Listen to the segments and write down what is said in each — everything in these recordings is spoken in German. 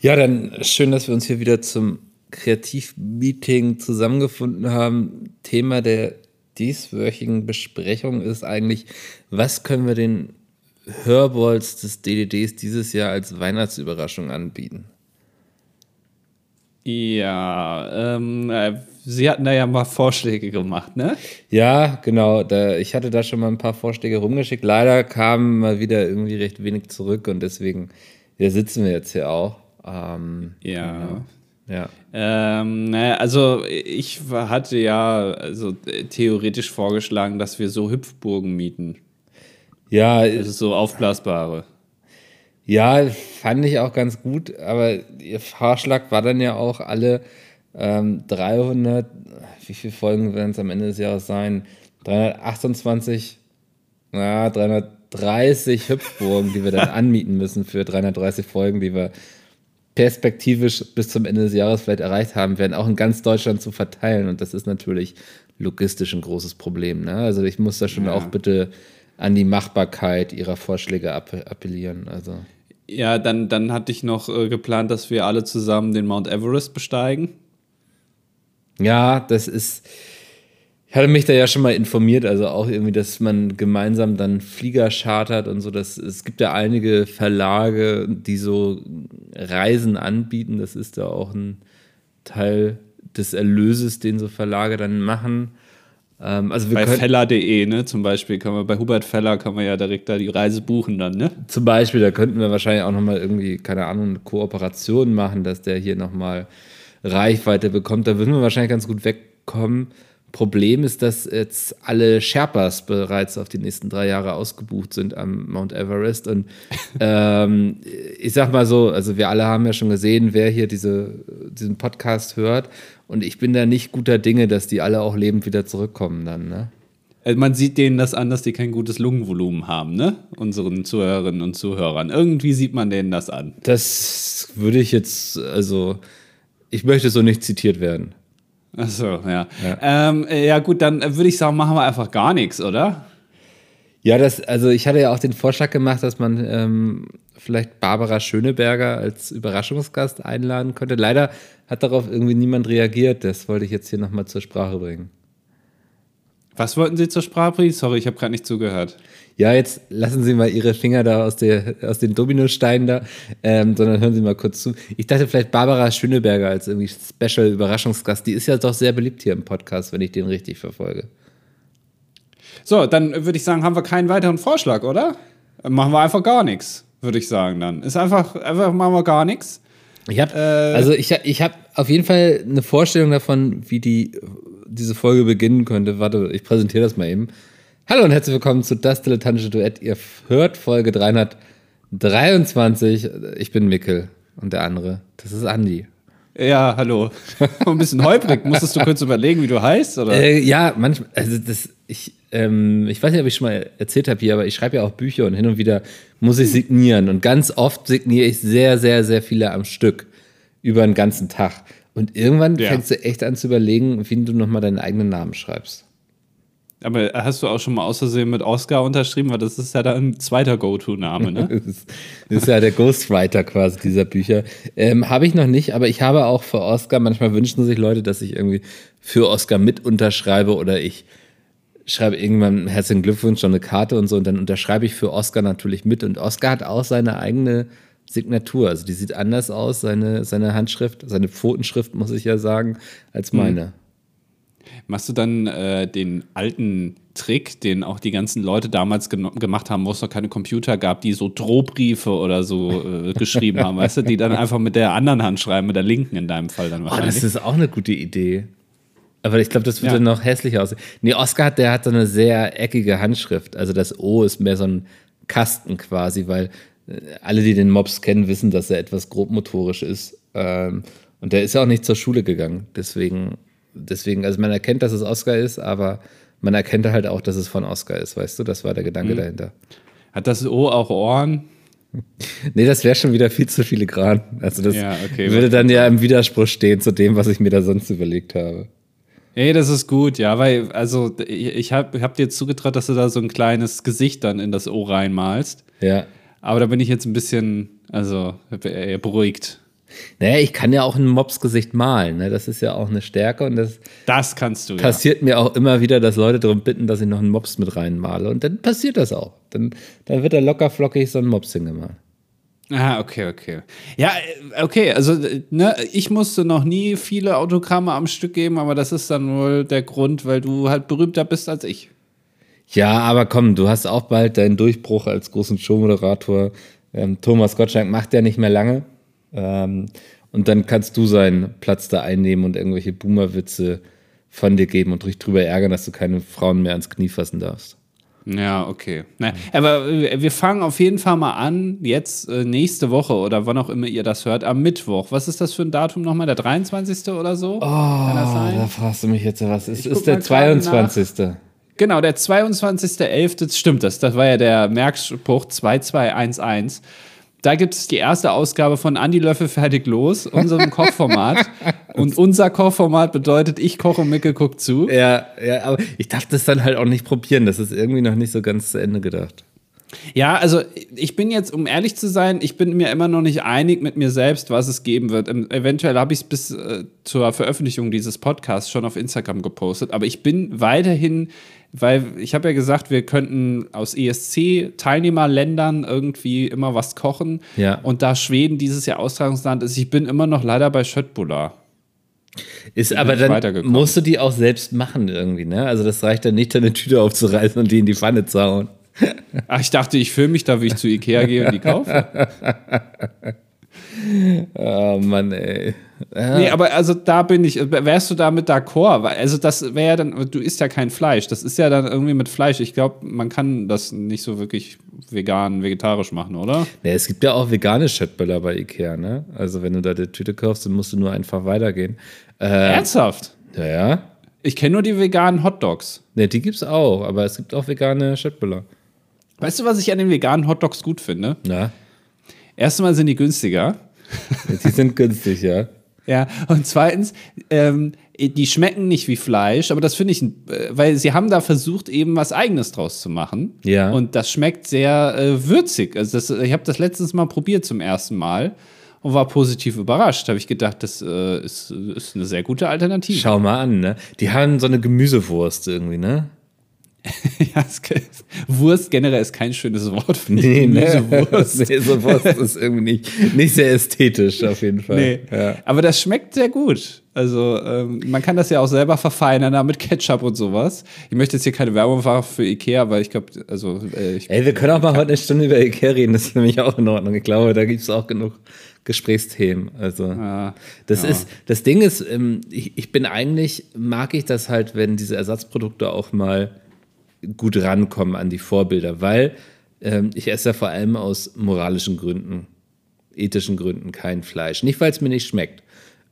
Ja, dann schön, dass wir uns hier wieder zum Kreativmeeting zusammengefunden haben. Thema der dieswöchigen Besprechung ist eigentlich, was können wir den Hörballs des DDDs dieses Jahr als Weihnachtsüberraschung anbieten? Ja, ähm, äh, Sie hatten da ja mal Vorschläge gemacht, ne? Ja, genau. Da, ich hatte da schon mal ein paar Vorschläge rumgeschickt. Leider kamen mal wieder irgendwie recht wenig zurück und deswegen ja, sitzen wir jetzt hier auch. Ähm, ja. Genau. Ja. Ähm, naja, also ich hatte ja also theoretisch vorgeschlagen, dass wir so Hüpfburgen mieten. Ja. Also so aufblasbare. Ja, fand ich auch ganz gut, aber ihr Vorschlag war dann ja auch alle ähm, 300, wie viele Folgen werden es am Ende des Jahres sein? 328, na, 330 Hüpfburgen, die wir dann anmieten müssen für 330 Folgen, die wir perspektivisch bis zum Ende des Jahres vielleicht erreicht haben werden, auch in ganz Deutschland zu verteilen. Und das ist natürlich logistisch ein großes Problem. Ne? Also ich muss da schon ja. auch bitte an die Machbarkeit ihrer Vorschläge appellieren. Also. Ja, dann, dann hatte ich noch äh, geplant, dass wir alle zusammen den Mount Everest besteigen. Ja, das ist. Ich hatte mich da ja schon mal informiert, also auch irgendwie, dass man gemeinsam dann Flieger chartert und so. Das, es gibt ja einige Verlage, die so Reisen anbieten. Das ist da auch ein Teil des Erlöses, den so Verlage dann machen. Ähm, also bei Feller.de, ne, zum Beispiel, kann man, bei Hubert Feller kann man ja direkt da die Reise buchen dann, ne? Zum Beispiel, da könnten wir wahrscheinlich auch nochmal irgendwie, keine Ahnung, eine Kooperation machen, dass der hier nochmal Reichweite bekommt, da würden wir wahrscheinlich ganz gut wegkommen. Problem ist, dass jetzt alle Sherpas bereits auf die nächsten drei Jahre ausgebucht sind am Mount Everest. Und ähm, ich sag mal so, also wir alle haben ja schon gesehen, wer hier diese, diesen Podcast hört. Und ich bin da nicht guter Dinge, dass die alle auch lebend wieder zurückkommen dann, ne? Äh, man sieht denen das an, dass die kein gutes Lungenvolumen haben, ne? Unseren Zuhörerinnen und Zuhörern. Irgendwie sieht man denen das an. Das würde ich jetzt, also ich möchte so nicht zitiert werden. Ach so, ja. Ja, ähm, ja gut, dann würde ich sagen, machen wir einfach gar nichts, oder? Ja, das, also ich hatte ja auch den Vorschlag gemacht, dass man ähm, vielleicht Barbara Schöneberger als Überraschungsgast einladen könnte. Leider hat darauf irgendwie niemand reagiert. Das wollte ich jetzt hier nochmal zur Sprache bringen. Was wollten Sie zur Sprache bringen? Sorry, ich habe gerade nicht zugehört ja, jetzt lassen Sie mal Ihre Finger da aus, der, aus den Dominosteinen da, ähm, sondern hören Sie mal kurz zu. Ich dachte vielleicht Barbara Schöneberger als irgendwie Special-Überraschungsgast. Die ist ja doch sehr beliebt hier im Podcast, wenn ich den richtig verfolge. So, dann würde ich sagen, haben wir keinen weiteren Vorschlag, oder? Machen wir einfach gar nichts, würde ich sagen dann. Ist einfach, einfach machen wir gar nichts. Ich habe äh, also ich, ich habe auf jeden Fall eine Vorstellung davon, wie die diese Folge beginnen könnte. Warte, ich präsentiere das mal eben. Hallo und herzlich willkommen zu Das Dilettantische Duett. Ihr hört Folge 323. Ich bin Mickel und der andere, das ist Andi. Ja, hallo. Ein bisschen holprig. Musstest du kurz überlegen, wie du heißt? Oder? Äh, ja, manchmal. Also das, ich, ähm, ich weiß nicht, ob ich schon mal erzählt habe hier, aber ich schreibe ja auch Bücher und hin und wieder muss ich signieren. Und ganz oft signiere ich sehr, sehr, sehr viele am Stück über einen ganzen Tag. Und irgendwann ja. fängst du echt an zu überlegen, wie du nochmal deinen eigenen Namen schreibst. Aber hast du auch schon mal aus Versehen mit Oscar unterschrieben? Weil das ist ja dann ein zweiter Go-To-Name, ne? das, ist, das, ist, ja der Ghostwriter quasi dieser Bücher. Ähm, habe ich noch nicht, aber ich habe auch für Oscar, manchmal wünschen sich Leute, dass ich irgendwie für Oscar mit unterschreibe oder ich schreibe irgendwann herzlichen Glückwunsch, schon eine Karte und so und dann unterschreibe ich für Oscar natürlich mit. Und Oscar hat auch seine eigene Signatur. Also die sieht anders aus, seine, seine Handschrift, seine Pfotenschrift, muss ich ja sagen, als hm. meine. Mhm. Machst du dann äh, den alten Trick, den auch die ganzen Leute damals gemacht haben, wo es noch keine Computer gab, die so Drohbriefe oder so äh, geschrieben haben, weißt du, die dann einfach mit der anderen Hand schreiben, mit der linken in deinem Fall dann wahrscheinlich. Oh, das ist auch eine gute Idee. Aber ich glaube, das würde ja. noch hässlicher aussehen. Nee, Oscar hat, der hat so eine sehr eckige Handschrift. Also das O ist mehr so ein Kasten quasi, weil äh, alle, die den Mops kennen, wissen, dass er etwas grobmotorisch ist. Ähm, und der ist ja auch nicht zur Schule gegangen. Deswegen deswegen, also man erkennt, dass es Oscar ist, aber man erkennt halt auch, dass es von Oscar ist, weißt du? Das war der Gedanke mhm. dahinter. Hat das O auch Ohren? Nee, das wäre schon wieder viel zu filigran. Also das ja, okay, würde dann ja im Widerspruch stehen zu dem, was ich mir da sonst überlegt habe. Ey, das ist gut, ja, weil, also ich habe hab dir jetzt zugetraut, dass du da so ein kleines Gesicht dann in das O reinmalst. Ja. Aber da bin ich jetzt ein bisschen, also beruhigt. Naja, ich kann ja auch ein Mopsgesicht malen. Ne? Das ist ja auch eine Stärke und das, Das kannst du, ja. passiert mir auch immer wieder, dass Leute darum bitten, dass ich noch einen Mops mit reinmale. Und dann passiert das auch. Dann, dann wird da locker flockig so ein Mops hingemalt. Ah, okay, okay. Ja, äh, okay, also äh, ne, ich musste noch nie viele Autogramme am Stück geben, aber das ist dann wohl der Grund, weil du halt berühmter bist als ich. Ja, aber komm, du hast auch bald deinen Durchbruch als großen Showmoderator. Ähm, Thomas Gottschalk macht ja nicht mehr lange. Ähm, und dann kannst du seinen Platz da einnehmen und irgendwelche Boomer-Witze von dir geben und dich drüber ärgern, dass du keine Frauen mehr ans Knie fassen darfst. Ja, okay. Na, aber wir fangen auf jeden Fall mal an, jetzt äh, nächste Woche oder wann auch immer ihr das hört, am Mittwoch. Was ist das für ein Datum nochmal? Der 23. oder so? Oh, da fragst du mich jetzt was. Es ist der mal gerade 22. Genau, der 22.11. Stimmt das. Das war ja der Merkspruch 2211. Da gibt es die erste Ausgabe von Andi Löffel fertig los, unserem Kochformat. Und unser Kochformat bedeutet, ich koche und Micke guckt zu. Ja, ja, aber ich darf das dann halt auch nicht probieren. Das ist irgendwie noch nicht so ganz zu Ende gedacht. Ja, also ich bin jetzt, um ehrlich zu sein, ich bin mir immer noch nicht einig mit mir selbst, was es geben wird. Ähm, Eventuell habe ich es bis äh, zur Veröffentlichung dieses Podcasts schon auf Instagram gepostet, aber ich bin weiterhin, weil ich habe ja gesagt, wir könnten aus ESC-Teilnehmerländern irgendwie immer was kochen. Ja. Und da Schweden dieses Jahr Austragungsland ist, ich bin immer noch leider bei Schöttbula. Ist aber dann musst du die auch selbst machen irgendwie, ne? Also das reicht dann nicht, eine Tüte aufzureißen und die in die Pfanne zu hauen. Ach, ich dachte, ich filme mich da, wie ich zu Ikea gehe und die kaufe. Oh Mann, ey. Nee, aber also da bin ich, wärst du damit d'accord? Also das wäre ja dann, du isst ja kein Fleisch, das ist ja dann irgendwie mit Fleisch. Ich glaube, man kann das nicht so wirklich vegan, vegetarisch machen, oder? Ja, es gibt ja auch vegane Schöttböller bei Ikea, ne? Also wenn du da die Tüte kaufst, dann musst du nur einfach weitergehen. Äh, Ernsthaft? ja, ja. Ich kenne nur die veganen Hotdogs. Ne, die gibt's auch, aber es gibt auch vegane Schöttböller. Weißt du, was ich an den veganen Hotdogs gut finde? Na, Erstmal sind die günstiger. die sind günstig, ja. Ja, und zweitens, ähm, die schmecken nicht wie Fleisch, aber das finde ich, äh, weil sie haben da versucht, eben was Eigenes draus zu machen. Ja. Und das schmeckt sehr äh, würzig. Also das, ich habe das letztens mal probiert zum ersten Mal und war positiv überrascht. Habe ich gedacht, das äh, ist, ist eine sehr gute Alternative. Schau mal an, ne? Die haben so eine Gemüsewurst irgendwie, ne? Ja, es- Wurst generell ist kein schönes Wort für Nee, ne? Gemüsewurst. nee, so Wurst ist irgendwie nicht, nicht sehr ästhetisch auf jeden Fall. Nee. Ja. Aber das schmeckt sehr gut. Also ähm, man kann das ja auch selber verfeinern, da mit Ketchup und sowas. Ich möchte jetzt hier keine Werbung machen für Ikea, weil ich glaube, also äh, ich, Ey, wir können auch mal heute eine Stunde über Ikea reden, das ist nämlich auch in Ordnung. Ich glaube, da gibt es auch genug Gesprächsthemen. Also, Ja, das ja. ist, das Ding ist, ähm, ich, ich bin eigentlich, mag ich das halt, wenn diese Ersatzprodukte auch mal gut rankommen an die Vorbilder, weil ähm, ich esse ja vor allem aus moralischen Gründen, ethischen Gründen kein Fleisch. Nicht, weil es mir nicht schmeckt.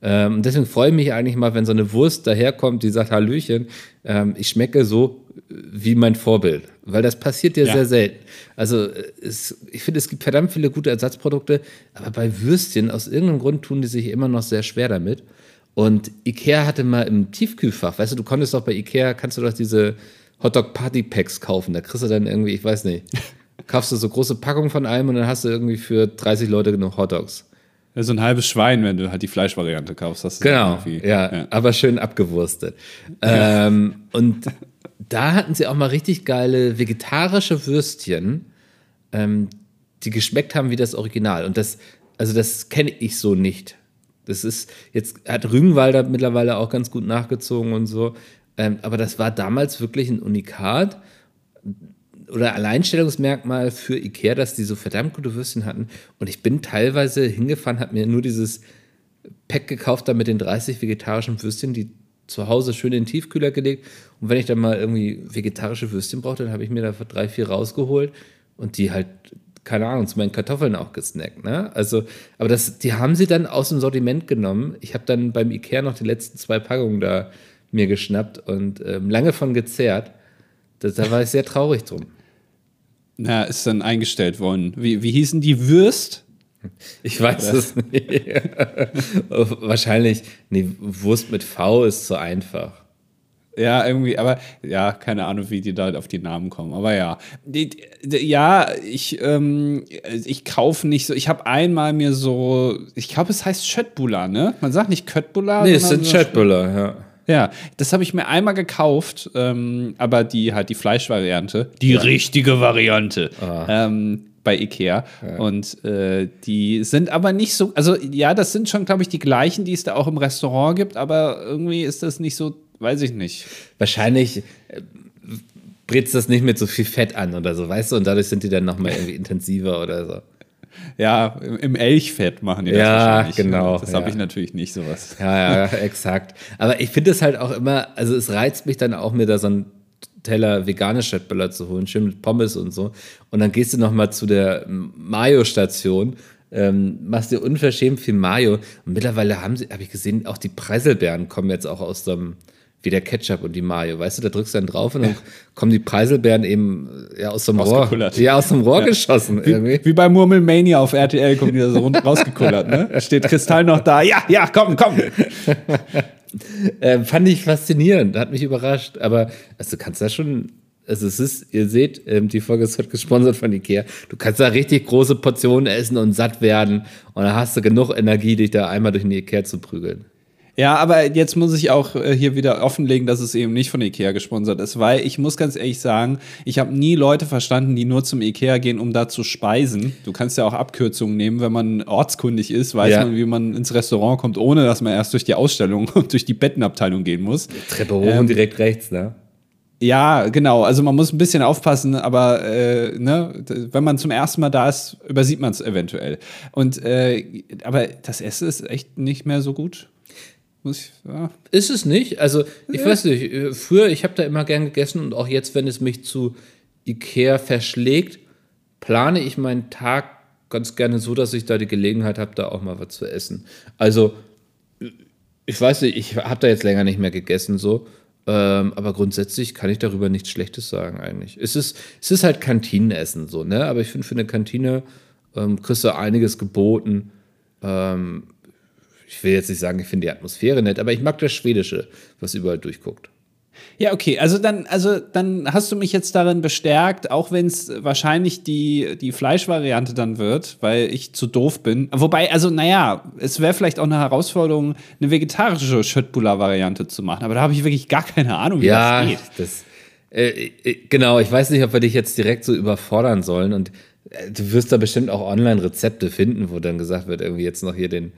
Ähm, deswegen freue ich mich eigentlich mal, wenn so eine Wurst daherkommt, die sagt, Hallöchen, ähm, ich schmecke so äh, wie mein Vorbild. Weil das passiert ja, Ja. sehr selten. Also äh, es, ich finde, es gibt verdammt viele gute Ersatzprodukte, aber bei Würstchen, aus irgendeinem Grund tun die sich immer noch sehr schwer damit. Und Ikea hatte mal im Tiefkühlfach, weißt du, du konntest doch bei Ikea, kannst du doch diese Hotdog Party Packs kaufen. Da kriegst du dann irgendwie, ich weiß nicht, kaufst du so große Packungen von einem und dann hast du irgendwie für 30 Leute genug Hotdogs. so ein halbes Schwein, wenn du halt die Fleischvariante kaufst. Das ist Genau, irgendwie- ja, aber schön abgewurstet. Ähm, und da hatten sie auch mal richtig geile vegetarische Würstchen, ähm, die geschmeckt haben wie das Original. Und das, also das kenne ich so nicht. Das ist, jetzt hat Rügenwalder mittlerweile auch ganz gut nachgezogen und so. Ähm, aber das war damals wirklich ein Unikat oder Alleinstellungsmerkmal für Ikea, dass die so verdammt gute Würstchen hatten. Und ich bin teilweise hingefahren, habe mir nur dieses Pack gekauft, da mit den 30 vegetarischen Würstchen, die zu Hause schön in den Tiefkühler gelegt. Und wenn ich dann mal irgendwie vegetarische Würstchen brauchte, dann habe ich mir da drei, vier rausgeholt und die halt, keine Ahnung, zu meinen Kartoffeln auch gesnackt. Ne? Also, aber das, die haben sie dann aus dem Sortiment genommen. Ich habe dann beim Ikea noch die letzten zwei Packungen da mir geschnappt und ähm, lange von gezehrt. Da, da war ich sehr traurig drum. Ja, ist dann eingestellt worden. Wie, wie hießen die Würst? Ich weiß es nicht. Wahrscheinlich, nee, Wurst mit V ist zu einfach. Ja, irgendwie, aber ja, keine Ahnung, wie die da auf die Namen kommen. Aber ja, die, die, ja, ich, ähm, ich kaufe nicht so. Ich habe einmal mir so, ich glaube, es heißt Schöttbula, ne? Man sagt nicht Köttbula. Nee, es sind so Schöttbula, ja. Ja, das habe ich mir einmal gekauft, ähm, aber die halt die Fleischvariante, die ja. richtige Variante. Ah. Ähm, bei Ikea. Ja. Und äh, die sind aber nicht so, also ja, das sind schon, glaube ich, die gleichen, die es da auch im Restaurant gibt, aber irgendwie ist das nicht so, weiß ich nicht. Wahrscheinlich äh, brätst das nicht mit so viel Fett an oder so, weißt du, und dadurch sind die dann nochmal irgendwie intensiver oder so. Ja, im Elchfett machen die das ja, wahrscheinlich. genau. Das ja. habe ich natürlich nicht, sowas. Ja, ja, exakt. Aber ich finde es halt auch immer, also es reizt mich dann auch, mir da so ein Teller vegane Chatböller zu holen, schön mit Pommes und so. Und dann gehst du noch mal zu der Mayo-Station, ähm, machst dir unverschämt viel Mayo. Und mittlerweile haben sie, habe ich gesehen, auch die Preiselbeeren kommen jetzt auch aus dem, wie der Ketchup und die Mayo. Weißt du, da drückst du dann drauf und dann kommen die Preiselbeeren eben ja, aus dem Rohr. Ja, aus dem Rohr ja. geschossen. Wie, wie, bei Murmelmania auf RTL kommen die da so rund rausgekullert, ne? Steht Kristall noch da. Ja, ja, komm, komm. äh, fand ich faszinierend, hat mich überrascht. Aber also, du kannst da schon, also es ist, ihr seht, ähm, die Folge ist heute gesponsert von Ikea. Du kannst da richtig große Portionen essen und satt werden. Und dann hast du genug Energie, dich da einmal durch den Ikea zu prügeln. Ja, aber jetzt muss ich auch äh, hier wieder offenlegen, dass es eben nicht von Ikea gesponsert ist, weil ich muss ganz ehrlich sagen, ich habe nie Leute verstanden, die nur zum Ikea gehen, um da zu speisen. Du kannst ja auch Abkürzungen nehmen, wenn man ortskundig ist, weiß ja. man, wie man ins Restaurant kommt, ohne dass man erst durch die Ausstellung und durch die Bettenabteilung gehen muss. Treppe hoch ähm, und direkt rechts, ne? Ja, genau. Also man muss ein bisschen aufpassen, aber äh, ne, wenn man zum ersten Mal da ist, übersieht man es eventuell. Und äh, aber das Essen ist echt nicht mehr so gut. Muss ich, ja. Ist es nicht? Also, ich ja. weiß nicht, äh, früher, ich habe da immer gern gegessen und auch jetzt, wenn es mich zu Ikea verschlägt, plane ich meinen Tag ganz gerne so, dass ich da die Gelegenheit habe, da auch mal was zu essen. Also, ich weiß nicht, ich habe da jetzt länger nicht mehr gegessen, so. Ähm, aber grundsätzlich kann ich darüber nichts Schlechtes sagen, eigentlich. Es ist, es ist halt Kantinenessen, so, ne? Aber ich finde, für eine Kantine ähm, kriegst du einiges geboten. Ähm, ich will jetzt nicht sagen, ich finde die Atmosphäre nett, aber ich mag das Schwedische, was überall durchguckt. Ja, okay, also dann, also dann hast du mich jetzt darin bestärkt, auch wenn es wahrscheinlich die, die Fleischvariante dann wird, weil ich zu doof bin. Wobei, also naja, es wäre vielleicht auch eine Herausforderung, eine vegetarische Schöttbula-Variante zu machen, aber da habe ich wirklich gar keine Ahnung, wie ja, das geht. Das, äh, äh, genau, ich weiß nicht, ob wir dich jetzt direkt so überfordern sollen und äh, du wirst da bestimmt auch Online-Rezepte finden, wo dann gesagt wird, irgendwie jetzt noch hier den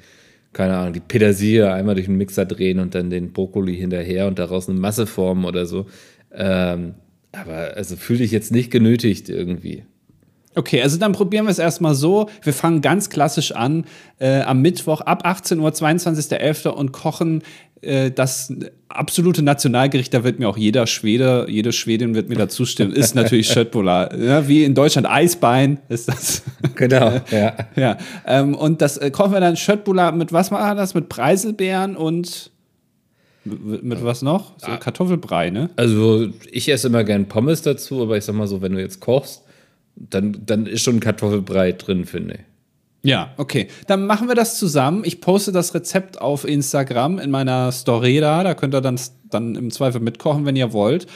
keine Ahnung, die Petersilie einmal durch den Mixer drehen und dann den Brokkoli hinterher und daraus eine Masse formen oder so. Ähm, aber also fühle ich jetzt nicht genötigt irgendwie. Okay, also dann probieren wir es erstmal so. Wir fangen ganz klassisch an äh, am Mittwoch ab 18 Uhr, 22.11. und kochen das absolute Nationalgericht, da wird mir auch jeder Schwede, jede Schwedin wird mir da zustimmen, ist natürlich Schöttbullar. Ja, wie in Deutschland Eisbein ist das. Genau, ja. ja. Ähm, und das äh, kochen wir dann Schöttbullar mit was machen das? Mit Preiselbeeren und mit, mit was noch? So Kartoffelbrei, ne? Also ich esse immer gern Pommes dazu, aber ich sag mal so, wenn du jetzt kochst, dann, dann ist schon Kartoffelbrei drin, finde ich. Ja, okay. Dann machen wir das zusammen. Ich poste das Rezept auf Instagram in meiner Story da. Da könnt ihr dann, dann im Zweifel mitkochen, wenn ihr wollt.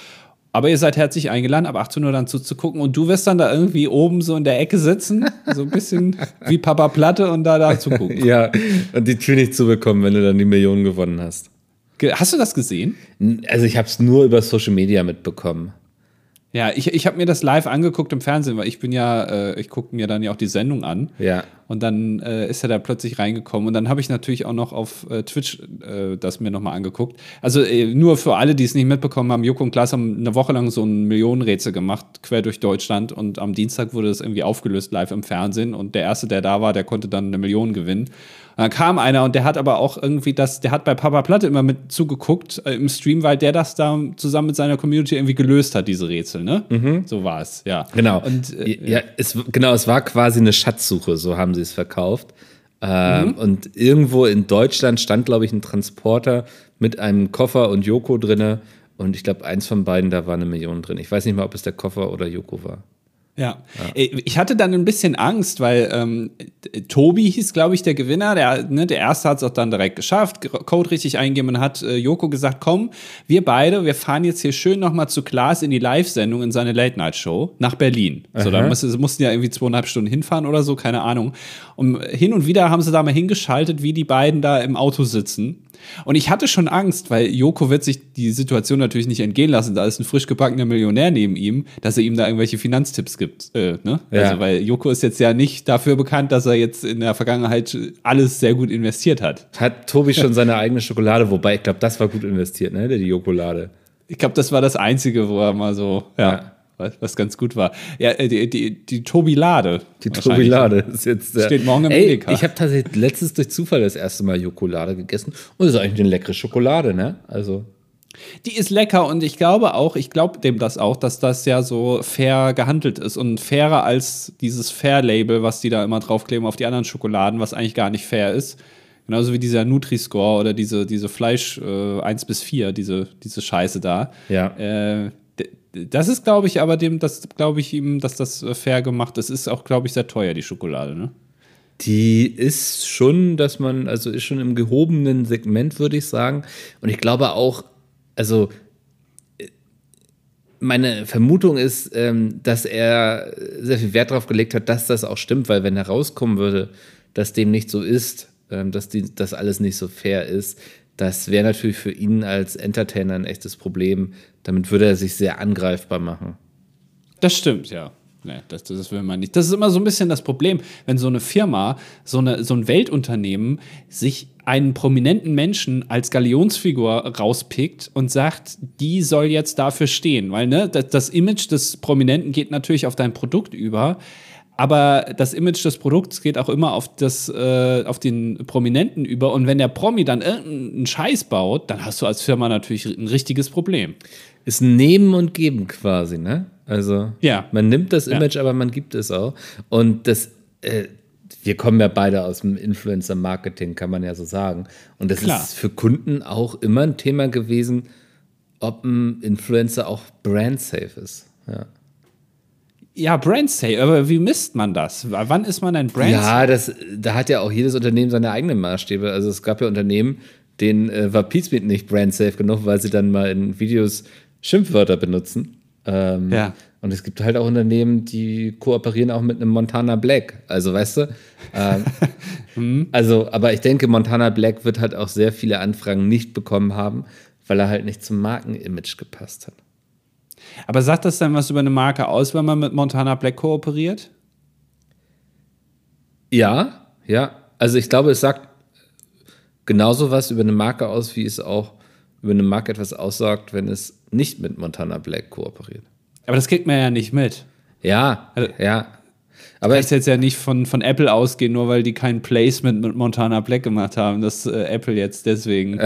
Aber ihr seid herzlich eingeladen, ab 18 Uhr dann zuzugucken. Und du wirst dann da irgendwie oben so in der Ecke sitzen, so ein bisschen wie Papa Platte und da, da zugucken. ja, und die Tür nicht zu bekommen, wenn du dann die Millionen gewonnen hast. Hast du das gesehen? Also ich habe es nur über Social Media mitbekommen. Ja, ich, ich habe mir das live angeguckt im Fernsehen, weil ich bin ja, äh, ich gucke mir dann ja auch die Sendung an. Ja. Und dann äh, ist er da plötzlich reingekommen. Und dann habe ich natürlich auch noch auf äh, Twitch äh, das mir nochmal angeguckt. Also äh, nur für alle, die es nicht mitbekommen haben, Joko und Klaas haben eine Woche lang so ein Millionenrätsel gemacht, quer durch Deutschland. Und am Dienstag wurde das irgendwie aufgelöst live im Fernsehen. Und der Erste, der da war, der konnte dann eine Million gewinnen. Dann kam einer und der hat aber auch irgendwie das, der hat bei Papa Platte immer mit zugeguckt äh, im Stream, weil der das da zusammen mit seiner Community irgendwie gelöst hat, diese Rätsel, ne? Mhm. So war es, ja. Genau. Und, äh, ja, es, genau, es war quasi eine Schatzsuche, so haben sie es verkauft. Ähm, mhm. Und irgendwo in Deutschland stand, glaube ich, ein Transporter mit einem Koffer und Joko drinne. Und ich glaube, eins von beiden, da war eine Million drin. Ich weiß nicht mal, ob es der Koffer oder Joko war. Ja. ja. Äh, ich hatte dann ein bisschen Angst, weil ähm, Tobi hieß, glaube ich, der Gewinner. Der, ne, der erste hat es auch dann direkt geschafft, Code richtig eingeben und hat äh, Joko gesagt, komm, wir beide, wir fahren jetzt hier schön nochmal zu Klaas in die Live-Sendung in seine Late-Night-Show nach Berlin. Aha. So, da mussten, mussten ja irgendwie zweieinhalb Stunden hinfahren oder so, keine Ahnung. Und hin und wieder haben sie da mal hingeschaltet, wie die beiden da im Auto sitzen. Und ich hatte schon Angst, weil Joko wird sich die Situation natürlich nicht entgehen lassen. Da ist ein frisch gebackener Millionär neben ihm, dass er ihm da irgendwelche Finanztipps gibt. Äh, ne? ja. Also, weil Joko ist jetzt ja nicht dafür bekannt, dass er jetzt in der Vergangenheit alles sehr gut investiert hat. Hat Tobi schon seine eigene Schokolade, wobei ich glaube, das war gut investiert, ne? Die Jokolade. Ich glaube, das war das Einzige, wo er mal so, ja. ja was ganz gut war. Ja, äh, die, die, die Tobilade. Die Tobilade ist jetzt. Äh, Steht morgen im Ey, Ich habe tatsächlich letztens durch Zufall das erste Mal Jokolade gegessen und das ist eigentlich eine leckere Schokolade, ne? Also. Die ist lecker und ich glaube auch, ich glaube dem das auch, dass das ja so fair gehandelt ist und fairer als dieses Fair-Label, was die da immer draufkleben auf die anderen Schokoladen, was eigentlich gar nicht fair ist. Genauso wie dieser Nutri-Score oder diese, diese Fleisch äh, 1 bis 4, diese, diese Scheiße da. Ja. Äh, das ist, glaube ich, aber dem, das glaube ich ihm, dass das äh, fair gemacht ist. Ist auch, glaube ich, sehr teuer, die Schokolade, ne? Die ist schon, dass man, also ist schon im gehobenen Segment, würde ich sagen. Und ich glaube auch, also äh, meine Vermutung ist, ähm, dass er sehr viel Wert darauf gelegt hat, dass das auch stimmt, weil wenn herauskommen würde, dass dem nicht so ist, ähm, dass das alles nicht so fair ist, das wäre natürlich für ihn als Entertainer ein echtes Problem. Damit würde er sich sehr angreifbar machen. Das stimmt, ja. Nee, das, das will man nicht. Das ist immer so ein bisschen das Problem, wenn so eine Firma, so, eine, so ein Weltunternehmen sich einen prominenten Menschen als Galionsfigur rauspickt und sagt, die soll jetzt dafür stehen. Weil ne, das, das Image des Prominenten geht natürlich auf dein Produkt über. Aber das Image des Produkts geht auch immer auf, das, äh, auf den Prominenten über. Und wenn der Promi dann irgendeinen Scheiß baut, dann hast du als Firma natürlich ein richtiges Problem. Ist ein Nehmen und Geben quasi, ne? Also, ja. man nimmt das Image, ja. aber man gibt es auch. Und das, äh, wir kommen ja beide aus dem Influencer-Marketing, kann man ja so sagen. Und das Klar. ist für Kunden auch immer ein Thema gewesen, ob ein Influencer auch brand-safe ist. Ja. Ja, Brand Safe, aber wie misst man das? Wann ist man ein Brand Ja, das, da hat ja auch jedes Unternehmen seine eigenen Maßstäbe. Also es gab ja Unternehmen, denen äh, war Pizmeet nicht Brand Safe genug, weil sie dann mal in Videos Schimpfwörter benutzen. Ähm, ja. Und es gibt halt auch Unternehmen, die kooperieren auch mit einem Montana Black. Also, weißt du? Ähm, mhm. Also, aber ich denke, Montana Black wird halt auch sehr viele Anfragen nicht bekommen haben, weil er halt nicht zum Markenimage gepasst hat. Aber sagt das dann was über eine Marke aus, wenn man mit Montana Black kooperiert? Ja, ja. Also ich glaube, es sagt genauso was über eine Marke aus, wie es auch über eine Marke etwas aussagt, wenn es nicht mit Montana Black kooperiert. Aber das kriegt man ja nicht mit. Ja, also, ja. Aber ich jetzt ja nicht von, von Apple ausgehen, nur weil die kein Placement mit Montana Black gemacht haben, dass äh, Apple jetzt deswegen.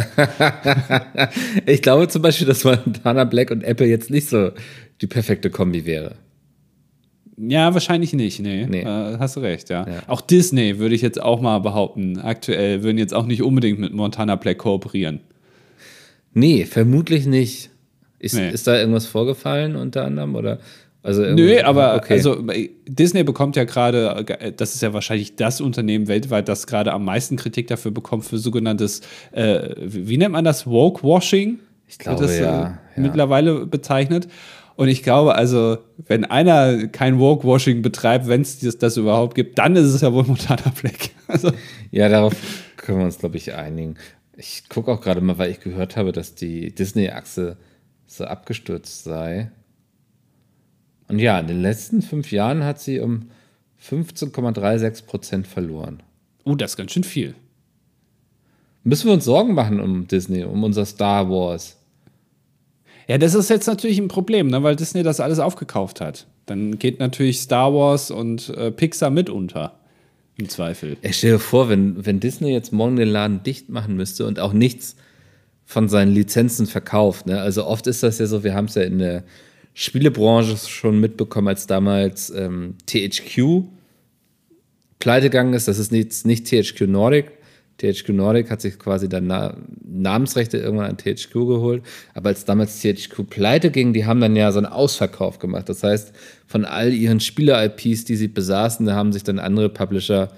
ich glaube zum Beispiel, dass Montana Black und Apple jetzt nicht so die perfekte Kombi wäre. Ja, wahrscheinlich nicht, nee. nee. Äh, hast du recht, ja. ja. Auch Disney würde ich jetzt auch mal behaupten, aktuell würden jetzt auch nicht unbedingt mit Montana Black kooperieren. Nee, vermutlich nicht. Ist, nee. ist da irgendwas vorgefallen unter anderem? Oder also Nö, aber okay. also Disney bekommt ja gerade, das ist ja wahrscheinlich das Unternehmen weltweit, das gerade am meisten Kritik dafür bekommt für sogenanntes, äh, wie nennt man das, Woke-Washing? Ich glaube, das, äh, ja, ja. Mittlerweile bezeichnet. Und ich glaube, also, wenn einer kein Woke-Washing betreibt, wenn es das, das, überhaupt gibt, dann ist es ja wohl Montana Black. Also. Ja, darauf können wir uns, glaube ich, einigen. Ich gucke auch gerade mal, weil ich gehört habe, dass die Disney-Achse so abgestürzt sei. Und ja, in den letzten fünf Jahren hat sie um 15,36 Prozent verloren. Oh, das ist ganz schön viel. Müssen wir uns Sorgen machen um Disney, um unser Star Wars? Ja, das ist jetzt natürlich ein Problem, ne, weil Disney das alles aufgekauft hat. Dann geht natürlich Star Wars und äh, Pixar mit unter. Im Zweifel. Ich stelle dir vor, wenn, wenn Disney jetzt morgen den Laden dicht machen müsste und auch nichts von seinen Lizenzen verkauft. Ne? Also oft ist das ja so, wir haben es ja in der Spielebranche schon mitbekommen, als damals ähm, THQ pleite gegangen ist. Das ist nicht, nicht THQ Nordic, THQ Nordic hat sich quasi dann Na Namensrechte irgendwann an THQ geholt. Aber als damals THQ pleite ging, die haben dann ja so einen Ausverkauf gemacht. Das heißt, von all ihren Spieler-IPs, die sie besaßen, da haben sich dann andere Publisher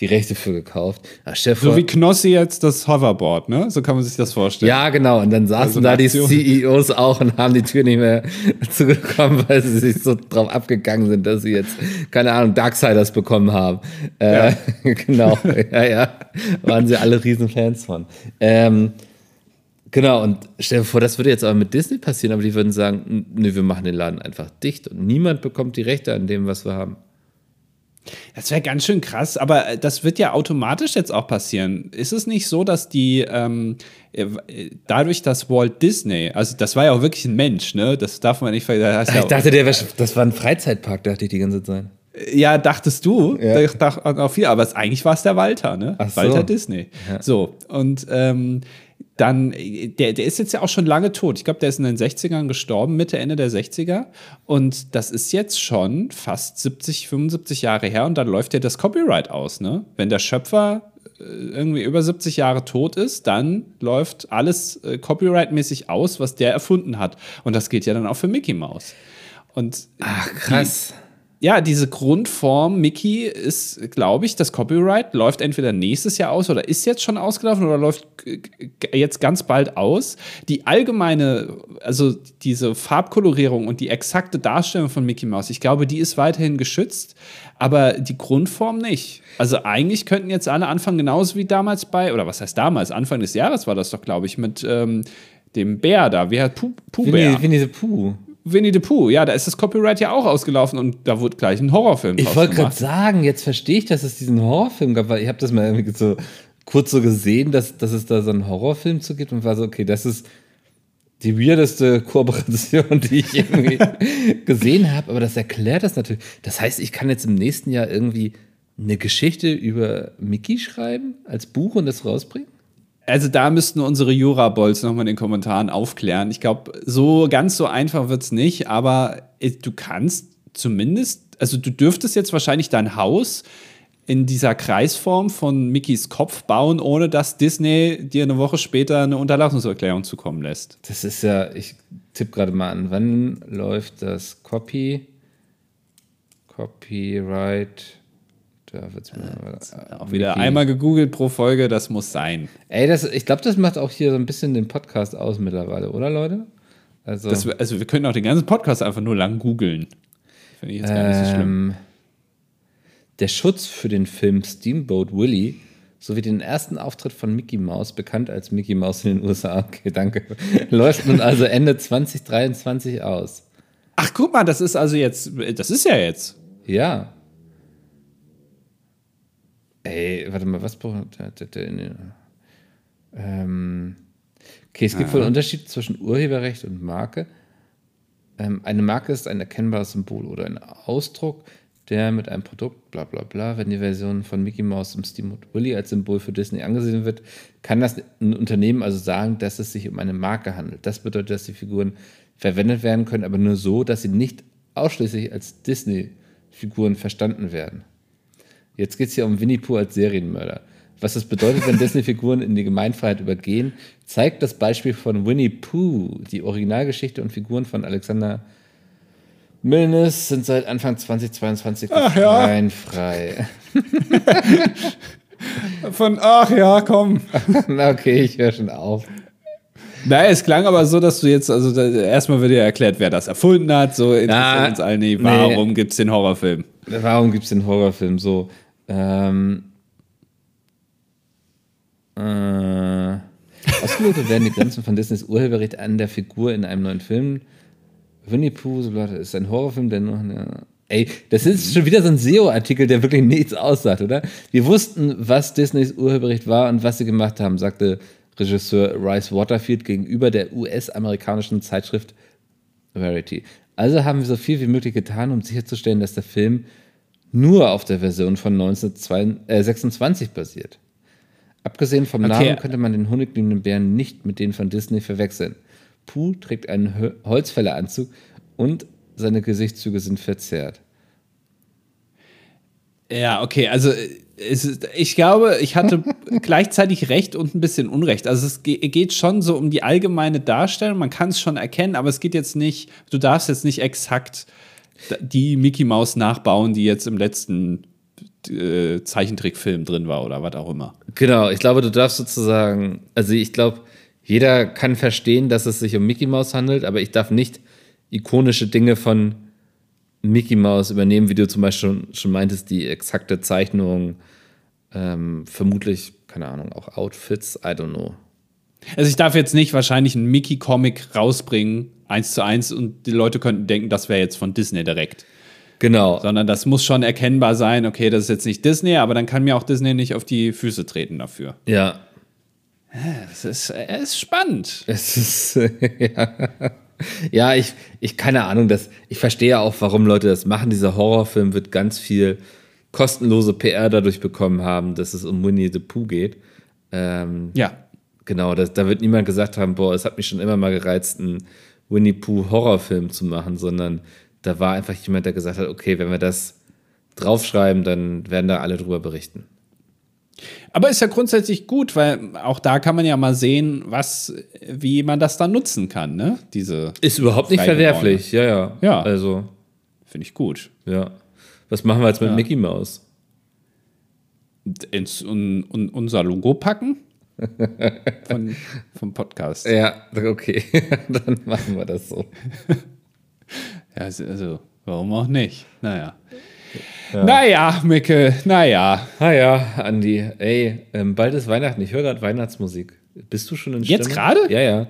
die Rechte für gekauft. Ach, so wie Knossi jetzt das Hoverboard, ne? So kann man sich das vorstellen. Ja, genau. Und dann saßen also da die CEOs auch und haben die Tür nicht mehr zugekommen, weil sie sich so drauf abgegangen sind, dass sie jetzt, keine Ahnung, Darksiders bekommen haben. Äh, ja. genau. ja, ja. Waren sie alle Riesenfans von. Ähm, Genau, und stell dir vor, das würde jetzt aber mit Disney passieren, aber die würden sagen, nö, wir machen den Laden einfach dicht und niemand bekommt die Rechte an dem, was wir haben. Das wäre ganz schön krass, aber äh, das wird ja automatisch jetzt auch passieren. Ist es nicht so, dass die ähm, äh, dadurch, dass Walt Disney, also das war ja auch wirklich ein Mensch, ne? Das darf man nicht vergessen. Ich dachte, der wär, das war ein Freizeitpark, dachte ich die ganze Zeit. Ja, dachtest du? Ja. Ich dachte auch viel, aber es, eigentlich war es der Walter, ne? Ach Walter so. Disney. Ja. So, und ähm, dann, der, der ist jetzt ja auch schon lange tot. Ich glaube, der ist in den 60ern gestorben, Mitte, Ende der 60er. Und das ist jetzt schon fast 70, 75 Jahre her und dann läuft ja das Copyright aus, ne? Wenn der Schöpfer äh, irgendwie über 70 Jahre tot ist, dann läuft alles äh, copyrightmäßig aus, was der erfunden hat. Und das gilt ja dann auch für Mickey Mouse. Und Ach, krass. Ja, diese Grundform Mickey ist, glaube ich, das Copyright läuft entweder nächstes Jahr aus oder ist jetzt schon ausgelaufen oder läuft jetzt ganz bald aus. Die allgemeine, also diese Farbkolorierung und die exakte Darstellung von Mickey Mouse, ich glaube, die ist weiterhin geschützt, aber die Grundform nicht. Also eigentlich könnten jetzt alle anfangen, genauso wie damals bei, oder was heißt damals? Anfang des Jahres war das doch, glaube ich, mit ähm, dem Bär da. Wie hat Puh, Puh Bär? Winnie, Winnie the Pooh. Winnie the Pooh, ja, da ist das Copyright ja auch ausgelaufen und da wurde gleich ein Horrorfilm Ich wollte gerade sagen, jetzt verstehe ich, dass es diesen Horrorfilm gab, weil ich habe das mal irgendwie so kurz so gesehen, dass, dass es da so einen Horrorfilm zu gibt und war so, okay, das ist die weirdeste Kooperation, die ich irgendwie gesehen habe, aber das erklärt das natürlich. Das heißt, ich kann jetzt im nächsten Jahr irgendwie eine Geschichte über Mickey schreiben als Buch und das rausbringen? Also da müssten unsere Jura-Bolls nochmal in den Kommentaren aufklären. Ich glaube, so ganz so einfach wird es nicht, aber du kannst zumindest, also du dürftest jetzt wahrscheinlich dein Haus in dieser Kreisform von Mickeys Kopf bauen, ohne dass Disney dir eine Woche später eine Unterlassungserklärung zukommen lässt. Das ist ja, ich tippe gerade mal an, wann läuft das Copy? Copyright da wird's mir äh, auch wieder einmal gegoogelt pro Folge, das muss sein. Ey, das, ich glaube, das macht auch hier so ein bisschen den Podcast aus mittlerweile, oder Leute? Also, das, also wir können auch den ganzen Podcast einfach nur lang googeln. Finde ich jetzt gar nicht so schlimm. Ähm, der Schutz für den Film Steamboat Willie sowie den ersten Auftritt von Mickey Mouse, bekannt als Mickey Mouse in den USA, okay, danke, läuft nun also Ende 2023 aus. Ach, guck mal, das ist also jetzt, das ist ja jetzt. Ja. Ey, warte mal, was braucht ähm, Okay, es gibt wohl einen Unterschied zwischen Urheberrecht und Marke. Ähm, eine Marke ist ein erkennbares Symbol oder ein Ausdruck, der mit einem Produkt, bla bla bla, wenn die Version von Mickey Mouse im Steamboat Willy als Symbol für Disney angesehen wird, kann das ein Unternehmen also sagen, dass es sich um eine Marke handelt. Das bedeutet, dass die Figuren verwendet werden können, aber nur so, dass sie nicht ausschließlich als Disney-Figuren verstanden werden. Jetzt geht es hier um Winnie Pooh als Serienmörder. Was das bedeutet, wenn Disney-Figuren in die Gemeinfreiheit übergehen, zeigt das Beispiel von Winnie Pooh. Die Originalgeschichte und Figuren von Alexander Milnes sind seit Anfang 2022 gemeinfrei. von, ach ja, komm. okay, ich höre schon auf. Naja, es klang aber so, dass du jetzt, also da, erstmal wird dir erklärt, wer das erfunden hat, so interessiert uns allen nicht, warum nee. gibt es den Horrorfilm? Warum gibt es den Horrorfilm? So, ähm, äh, ausgelotet werden die Grenzen von Disneys Urheberrecht an der Figur in einem neuen Film. Winnie Pooh, ist ein Horrorfilm, der noch eine. Ey, das ist schon wieder so ein SEO-Artikel, der wirklich nichts aussagt, oder? Wir wussten, was Disneys Urheberrecht war und was sie gemacht haben, sagte Regisseur Rice Waterfield gegenüber der US-amerikanischen Zeitschrift Verity. Also haben wir so viel wie möglich getan, um sicherzustellen, dass der Film nur auf der Version von 1926 äh, basiert. Abgesehen vom okay. Namen könnte man den honigliebenden Bären nicht mit denen von Disney verwechseln. Pooh trägt einen Holzfälleranzug und seine Gesichtszüge sind verzerrt. Ja, okay, also ist, ich glaube, ich hatte gleichzeitig Recht und ein bisschen Unrecht. Also es geht schon so um die allgemeine Darstellung, man kann es schon erkennen, aber es geht jetzt nicht, du darfst jetzt nicht exakt die Mickey Maus nachbauen, die jetzt im letzten äh, Zeichentrickfilm drin war oder was auch immer. Genau, ich glaube, du darfst sozusagen, also ich glaube, jeder kann verstehen, dass es sich um Mickey Maus handelt, aber ich darf nicht ikonische Dinge von Mickey Mouse übernehmen, wie du zum Beispiel schon, schon meintest, die exakte Zeichnung, ähm, vermutlich, keine Ahnung, auch Outfits, I don't know. Also ich darf jetzt nicht wahrscheinlich einen Mickey-Comic rausbringen, eins zu eins, und die Leute könnten denken, das wäre jetzt von Disney direkt. Genau. Sondern das muss schon erkennbar sein, okay, das ist jetzt nicht Disney, aber dann kann mir auch Disney nicht auf die Füße treten dafür. Ja. Es ist, es ist spannend. Es ist, ja. Ja, ich, ich keine Ahnung, das, ich verstehe auch, warum Leute das machen. Dieser Horrorfilm wird ganz viel kostenlose PR dadurch bekommen haben, dass es um Winnie the Pooh geht. Ähm, ja. Genau, das, da wird niemand gesagt haben, boah, es hat mich schon immer mal gereizt, einen Winnie Pooh Horrorfilm zu machen, sondern da war einfach jemand, der gesagt hat, okay, wenn wir das draufschreiben, dann werden da alle drüber berichten. Aber ist ja grundsätzlich gut, weil auch da kann man ja mal sehen, was, wie man das dann nutzen kann, ne? Diese ist überhaupt nicht verwerflich, ja, ja. Ja. Also. Finde ich gut. Ja. Was machen wir jetzt mit ja. Mickey Mouse? Ins un, un, unser Logo packen? Von, vom Podcast. Ja, okay. dann machen wir das so. ja, also, warum auch nicht? Naja. Ja. Naja, Micke, naja. Naja, Andi, ey, ähm, bald ist Weihnachten. Ich höre gerade Weihnachtsmusik. Bist du schon in Stimmung? Jetzt gerade? Ja, ja.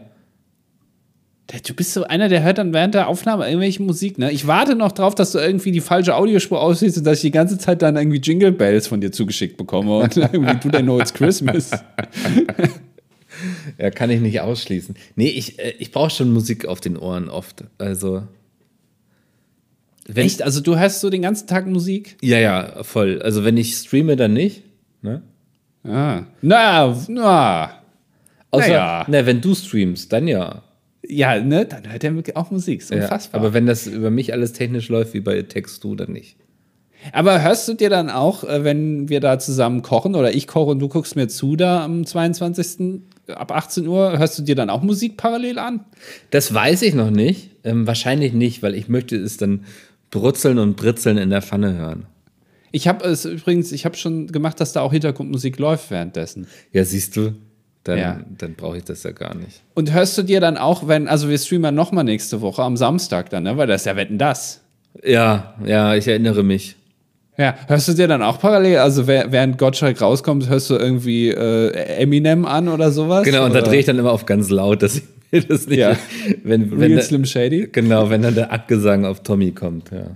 Du bist so einer, der hört dann während der Aufnahme irgendwelche Musik, ne? Ich warte noch drauf, dass du irgendwie die falsche Audiospur aussiehst und dass ich die ganze Zeit dann irgendwie Jingle Bells von dir zugeschickt bekomme und irgendwie du dein know it's Christmas. ja, kann ich nicht ausschließen. Nee, ich, äh, ich brauche schon Musik auf den Ohren oft. Also. Wenn Echt? Also du hörst so den ganzen Tag Musik? Ja, ja, voll. Also wenn ich streame, dann nicht. Ne? Ah. Na, na. Außer, naja. na, wenn du streamst, dann ja. Ja, ne, dann hört er auch Musik. Ist unfassbar. Ja, aber wenn das über mich alles technisch läuft, wie bei Text du, dann nicht. Aber hörst du dir dann auch, äh, wenn wir da zusammen kochen oder ich koche und du guckst mir zu da am 22. ab 18 Uhr, hörst du dir dann auch Musik parallel an? Das weiß ich noch nicht. Ähm, wahrscheinlich nicht, weil ich möchte es dann Brutzeln und Britzeln in der Pfanne hören. Ich habe es übrigens, ich habe schon gemacht, dass da auch Hintergrundmusik läuft währenddessen. Ja, siehst du, dann, ja. dann brauche ich das ja gar nicht. Und hörst du dir dann auch, wenn, also wir streamen nochmal nächste Woche am Samstag dann, ne? weil das ist ja Wetten das. Ja, ja, ich erinnere mich. Ja, hörst du dir dann auch parallel, also während Gottschalk rauskommt, hörst du irgendwie äh, Eminem an oder sowas? Genau, und oder? da drehe ich dann immer auf ganz laut, dass ich das nicht. Ja. Wenn, wenn Real Slim Shady? Genau, wenn dann der Abgesang auf Tommy kommt, ja.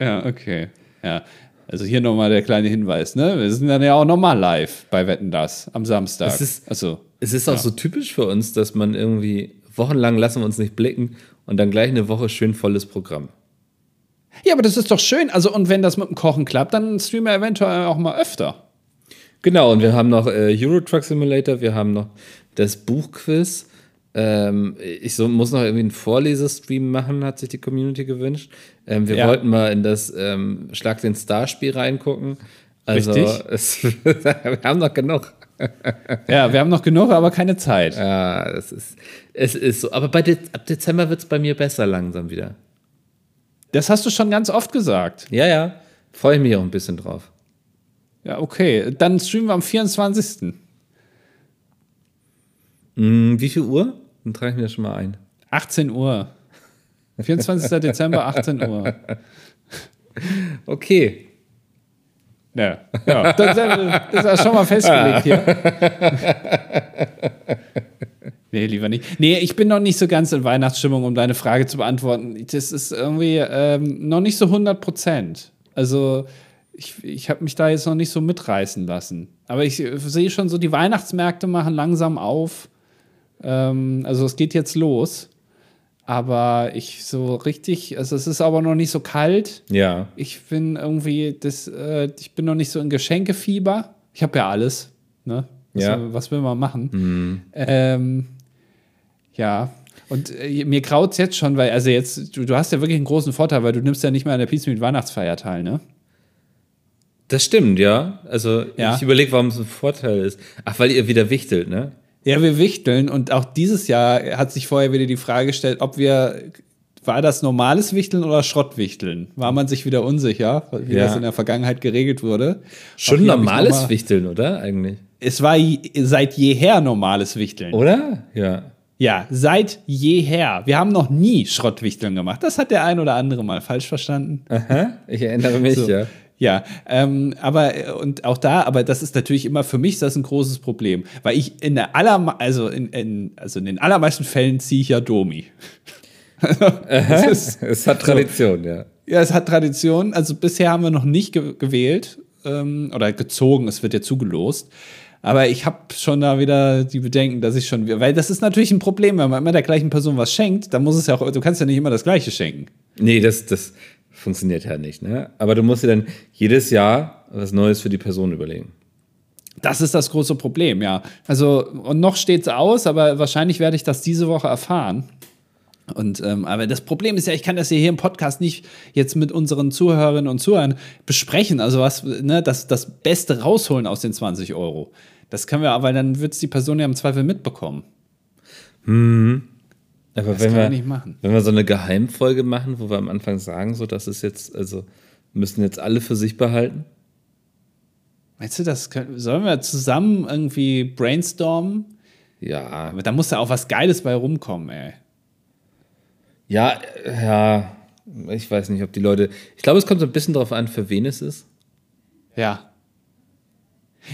Ja, okay. Ja. Also hier nochmal der kleine Hinweis, ne? Wir sind dann ja auch nochmal live bei Wetten das am Samstag. Es ist, also, es ist auch ja. so typisch für uns, dass man irgendwie wochenlang lassen wir uns nicht blicken und dann gleich eine Woche schön volles Programm. Ja, aber das ist doch schön. Also, und wenn das mit dem Kochen klappt, dann streamen wir eventuell auch mal öfter. Genau, und wir haben noch äh, Euro Truck Simulator, wir haben noch das Buchquiz ähm, ich so, muss noch irgendwie einen Vorlesestream machen, hat sich die Community gewünscht. Ähm, wir ja. wollten mal in das ähm, Schlag den Star-Spiel reingucken. Also, es, wir haben noch genug. ja, wir haben noch genug, aber keine Zeit. Ja, es ist, es ist so. Aber bei De ab Dezember wird es bei mir besser langsam wieder. Das hast du schon ganz oft gesagt. Ja, ja. Freue ich mich auch ein bisschen drauf. Ja, okay. Dann streamen wir am 24. Hm, wie viel Uhr? Dann trage ich mir das schon mal ein. 18 Uhr. 24. Dezember, 18 Uhr. Okay. Ja, ja das, das ist schon mal festgelegt hier. Nee, lieber nicht. Nee, ich bin noch nicht so ganz in Weihnachtsstimmung, um deine Frage zu beantworten. Das ist irgendwie ähm, noch nicht so 100 Prozent. Also, ich, ich habe mich da jetzt noch nicht so mitreißen lassen. Aber ich sehe schon so, die Weihnachtsmärkte machen langsam auf. Ähm, also es geht jetzt los. Aber ich so richtig, also es ist aber noch nicht so kalt. Ja. Ich bin irgendwie, das, äh, ich bin noch nicht so in Geschenkefieber. Ich habe ja alles. Ne? Was, ja. was will man machen? Mhm. Ähm, ja. Und äh, mir graut es jetzt schon, weil, also jetzt, du, du hast ja wirklich einen großen Vorteil, weil du nimmst ja nicht mehr an der Pizza mit Weihnachtsfeier teil, ne? Das stimmt, ja. Also Ja. ich überlege, warum es ein Vorteil ist. Ach, weil ihr wieder wichtelt, ne? Ja, wir wichteln und auch dieses Jahr hat sich vorher wieder die Frage gestellt, ob wir, war das normales Wichteln oder Schrottwichteln? War man sich wieder unsicher, wie Ja. das in der Vergangenheit geregelt wurde. Schon normales Wichteln, oder? Eigentlich. Es war seit jeher normales Wichteln. Oder? Ja. Ja, seit jeher. Wir haben noch nie Schrottwichteln gemacht. Das hat der ein oder andere mal falsch verstanden. Aha, ich erinnere mich, So. ja. Ja, ähm, aber äh, und auch da, aber das ist natürlich immer für mich das ein großes Problem, weil ich in der aller, also in, in, also in den allermeisten Fällen ziehe ich ja Domi. das ist, Es hat Tradition, ja. ja, es hat Tradition. Also bisher haben wir noch nicht ge gewählt ähm, oder gezogen. Es wird ja zugelost. Aber ich habe schon da wieder die Bedenken, dass ich schon, weil das ist natürlich ein Problem, wenn man immer der gleichen Person was schenkt, dann muss es ja auch, du kannst ja nicht immer das Gleiche schenken. Nee, das, das funktioniert ja nicht, ne? Aber du musst dir dann jedes Jahr was Neues für die Person überlegen. Das ist das große Problem, ja. Also, und noch steht es aus, aber wahrscheinlich werde ich das diese Woche erfahren. Und, ähm, aber das Problem ist ja, ich kann das ja hier im Podcast nicht jetzt mit unseren Zuhörerinnen und Zuhörern besprechen. Also, was, ne, das, das Beste rausholen aus den 20 Euro. Das können wir, aber dann wird es die Person ja im Zweifel mitbekommen. Aber Das wenn wir, nicht machen. wenn wir so eine Geheimfolge machen, wo wir am Anfang sagen, so, das ist jetzt, also müssen jetzt alle für sich behalten. Meinst du, das können, sollen wir zusammen irgendwie brainstormen? Ja, Aber da muss ja auch was Geiles bei rumkommen, ey. ja, äh, ja. Ich weiß nicht, ob die Leute. Ich glaube, es kommt so ein bisschen darauf an, für wen es ist. Ja.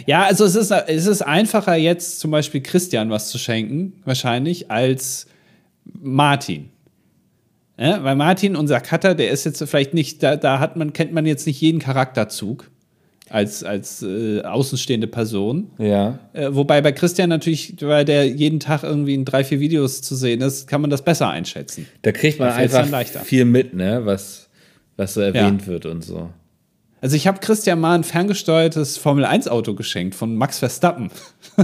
Ja, also es ist, es ist einfacher jetzt zum Beispiel Christian was zu schenken, wahrscheinlich, als Martin. Ja, weil Martin, unser Cutter, der ist jetzt vielleicht nicht, da, da hat man, kennt man jetzt nicht jeden Charakterzug als, als äh, außenstehende Person. Ja. Äh, wobei bei Christian natürlich, weil der jeden Tag irgendwie in drei, vier Videos zu sehen ist, kann man das besser einschätzen. Da kriegt man Da einfach viel mit, ne? Was, was so erwähnt wird und so. Also ich habe Christian mal ein ferngesteuertes Formel-1-Auto geschenkt von Max Verstappen.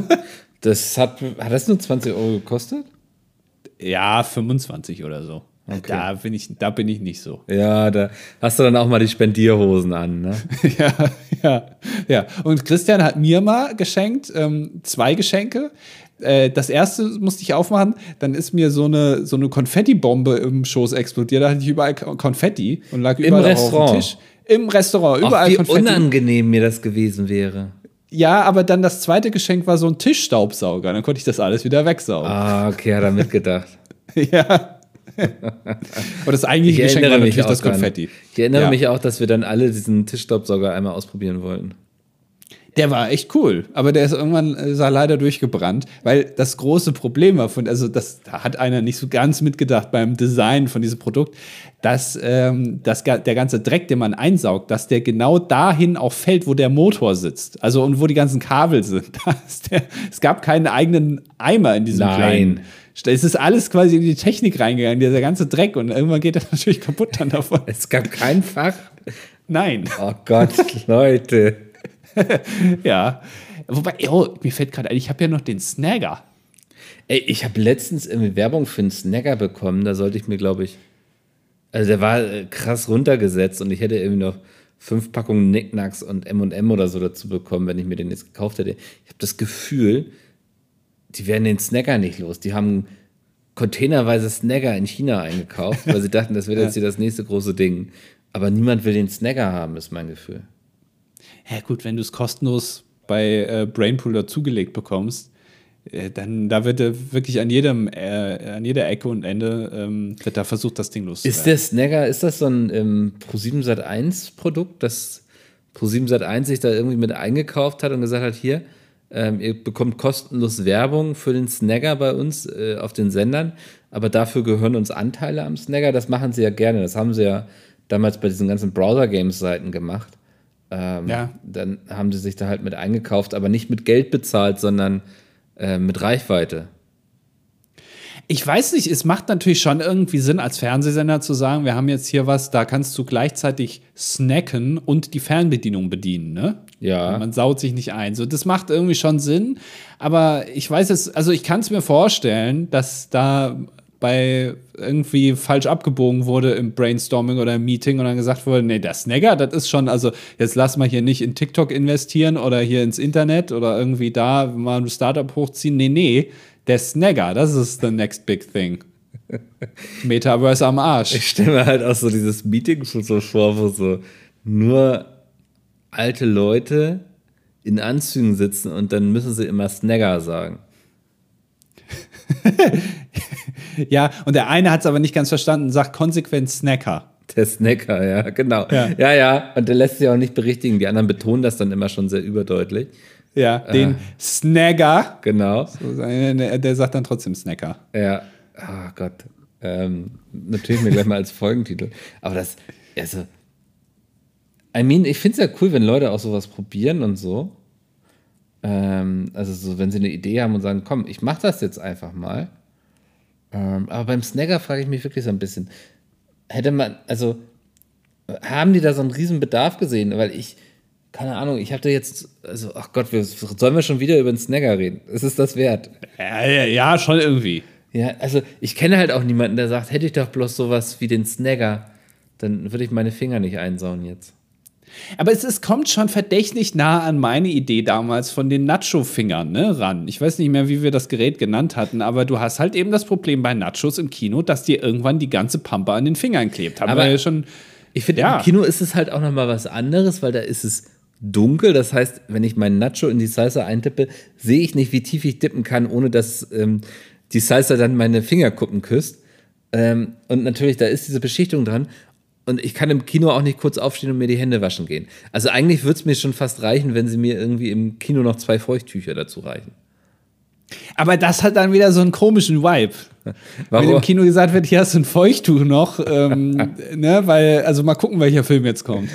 Das hat, hat das nur 20 Euro gekostet? Ja, 25 oder so. Da, bin ich, da bin ich nicht so. Ja, da hast du dann auch mal die Spendierhosen an, ne? ja, ja, ja. Und Christian hat mir mal geschenkt, ähm, zwei Geschenke. Äh, das erste musste ich aufmachen, dann ist mir so eine, so eine Konfettibombe im Schoß explodiert. Da hatte ich überall Ko- Konfetti und lag Im überall auf Restaurant? dem Tisch. Im Restaurant, überall Ach, wie Konfetti. unangenehm mir das gewesen wäre. Ja, aber dann das zweite Geschenk war so ein Tischstaubsauger. Dann konnte ich das alles wieder wegsaugen. Ah, okay, hat er mitgedacht. Ja. Und das eigentliche Ich Geschenk war natürlich das. Konfetti. Ich erinnere Ja. mich auch, dass wir dann alle diesen Tischstaubsauger einmal ausprobieren wollten. Der war echt cool, aber der ist irgendwann äh, sah leider durchgebrannt, weil das große Problem war von, also das da hat einer nicht so ganz mitgedacht beim Design von diesem Produkt, dass ähm, das, ga- der ganze Dreck, den man einsaugt, dass der genau dahin auch fällt, wo der Motor sitzt, also und wo die ganzen Kabel sind. Der, es gab keinen eigenen Eimer in diesem Nein. kleinen. Es ist alles quasi in die Technik reingegangen, dieser ganze Dreck und irgendwann geht er natürlich kaputt dann davon. Es gab kein Fach. Nein. Oh Gott, Leute. Ja. Wobei, oh, mir fällt gerade ein, ich habe ja noch den Snagger. Ey, ich habe letztens irgendwie Werbung für einen Snagger bekommen. Da sollte ich mir, glaube ich. Also, der war äh, krass runtergesetzt und ich hätte irgendwie noch fünf Packungen Knickknacks und MM oder so dazu bekommen, wenn ich mir den jetzt gekauft hätte. Ich habe das Gefühl, die werden den Snagger nicht los. Die haben containerweise Snagger in China eingekauft, weil sie dachten, das wird jetzt hier das nächste große Ding. Aber niemand will den Snagger haben, ist mein Gefühl. Ja, gut, wenn du es kostenlos bei äh, Brainpool dazugelegt bekommst, äh, dann da wird er wirklich an jedem, äh, an jeder Ecke und Ende ähm, wird da versucht, das Ding Ist loszuwerden. der Snagger, ist das so ein ähm, Pro7 Sat 1 Produkt, das Pro7 Sat 1 sich da irgendwie mit eingekauft hat und gesagt hat, hier, ähm, ihr bekommt kostenlos Werbung für den Snagger bei uns äh, auf den Sendern, aber dafür gehören uns Anteile am Snagger. Das machen sie ja gerne. Das haben sie ja damals bei diesen ganzen Browser-Games-Seiten gemacht. Ähm, Ja. Dann haben sie sich da halt mit eingekauft, aber nicht mit Geld bezahlt, sondern äh, mit Reichweite. Ich weiß nicht, es macht natürlich schon irgendwie Sinn, als Fernsehsender zu sagen, wir haben jetzt hier was, da kannst du gleichzeitig snacken und die Fernbedienung bedienen, ne? Ja. Man saut sich nicht ein. So, das macht irgendwie schon Sinn. Aber ich weiß es, also ich kann es mir vorstellen, dass da bei irgendwie falsch abgebogen wurde im Brainstorming oder im Meeting und dann gesagt wurde, nee, der Snagger, das ist schon, also jetzt lass mal hier nicht in TikTok investieren oder hier ins Internet oder irgendwie da mal ein Startup hochziehen. Nee, nee, der Snagger, das ist the next big thing. Metaverse am Arsch. Ich stelle mir halt auch so dieses Meeting so vor, wo so nur alte Leute in Anzügen sitzen und dann müssen sie immer Snagger sagen. ja, und der eine hat es aber nicht ganz verstanden, sagt konsequent Snacker. Der Snacker, ja, genau. Ja. ja, ja, und der lässt sich auch nicht berichtigen. Die anderen betonen das dann immer schon sehr überdeutlich. Ja, den äh, Snagger. Genau. So, der sagt dann trotzdem Snacker. Ja, oh Gott. Ähm, natürlich mir gleich mal als Folgentitel. Aber das, also, I mean, ich finde es ja cool, wenn Leute auch sowas probieren und so. Ähm, also so, wenn sie eine Idee haben und sagen, komm, ich mache das jetzt einfach mal. Ähm, aber beim Snagger frage ich mich wirklich so ein bisschen, hätte man, also haben die da so einen riesen Bedarf gesehen? Weil ich, keine Ahnung, ich habe da jetzt, also, ach Gott, wir, sollen wir schon wieder über den Snagger reden? Ist es das wert? Ja, ja, ja, schon irgendwie. Ja, also ich kenne halt auch niemanden, der sagt, hätte ich doch bloß sowas wie den Snagger, dann würde ich meine Finger nicht einsauen jetzt. Aber es, es kommt schon verdächtig nah an meine Idee damals von den Nacho-Fingern ne, ran. Ich weiß nicht mehr, wie wir das Gerät genannt hatten, aber du hast halt eben das Problem bei Nachos im Kino, dass dir irgendwann die ganze Pampe an den Fingern klebt. Haben aber wir ja schon. Ich finde, ja. im Kino ist es halt auch noch mal was anderes, weil da ist es dunkel. Das heißt, wenn ich meinen Nacho in die Salsa eintippe, sehe ich nicht, wie tief ich dippen kann, ohne dass ähm, die Salsa dann meine Fingerkuppen küsst. Ähm, und natürlich, da ist diese Beschichtung dran und ich kann im Kino auch nicht kurz aufstehen und mir die Hände waschen gehen. Also eigentlich würde es mir schon fast reichen, wenn sie mir irgendwie im Kino noch zwei Feuchttücher dazu reichen. Aber das hat dann wieder so einen komischen Vibe. Warum? Wenn im Kino gesagt wird, hier hast du ein Feuchttuch noch, ähm, ne, weil, also mal gucken, welcher Film jetzt kommt.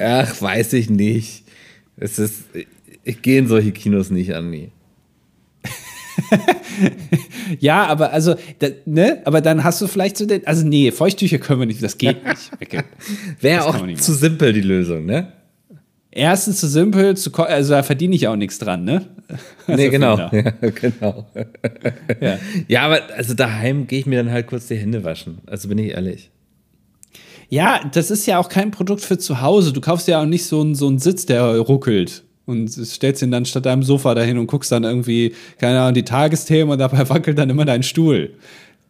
Ach, weiß ich nicht. Es ist, ich gehe in solche Kinos nicht an, nie. ja, aber also, da, ne? Aber dann hast du vielleicht so den. Also, nee, Feuchttücher können wir nicht, das geht nicht. Wäre auch zu simpel die Lösung, ne? Erstens zu simpel, zu, also da verdiene ich auch nichts dran, ne? Also nee, genau. Ja, genau. ja. ja, aber also daheim gehe ich mir dann halt kurz die Hände waschen. Also bin ich ehrlich. Ja, das ist ja auch kein Produkt für zu Hause. Du kaufst ja auch nicht so einen, so einen Sitz, der ruckelt und stellst ihn dann statt deinem Sofa dahin und guckst dann irgendwie, keine Ahnung, die Tagesthemen und dabei wackelt dann immer dein Stuhl.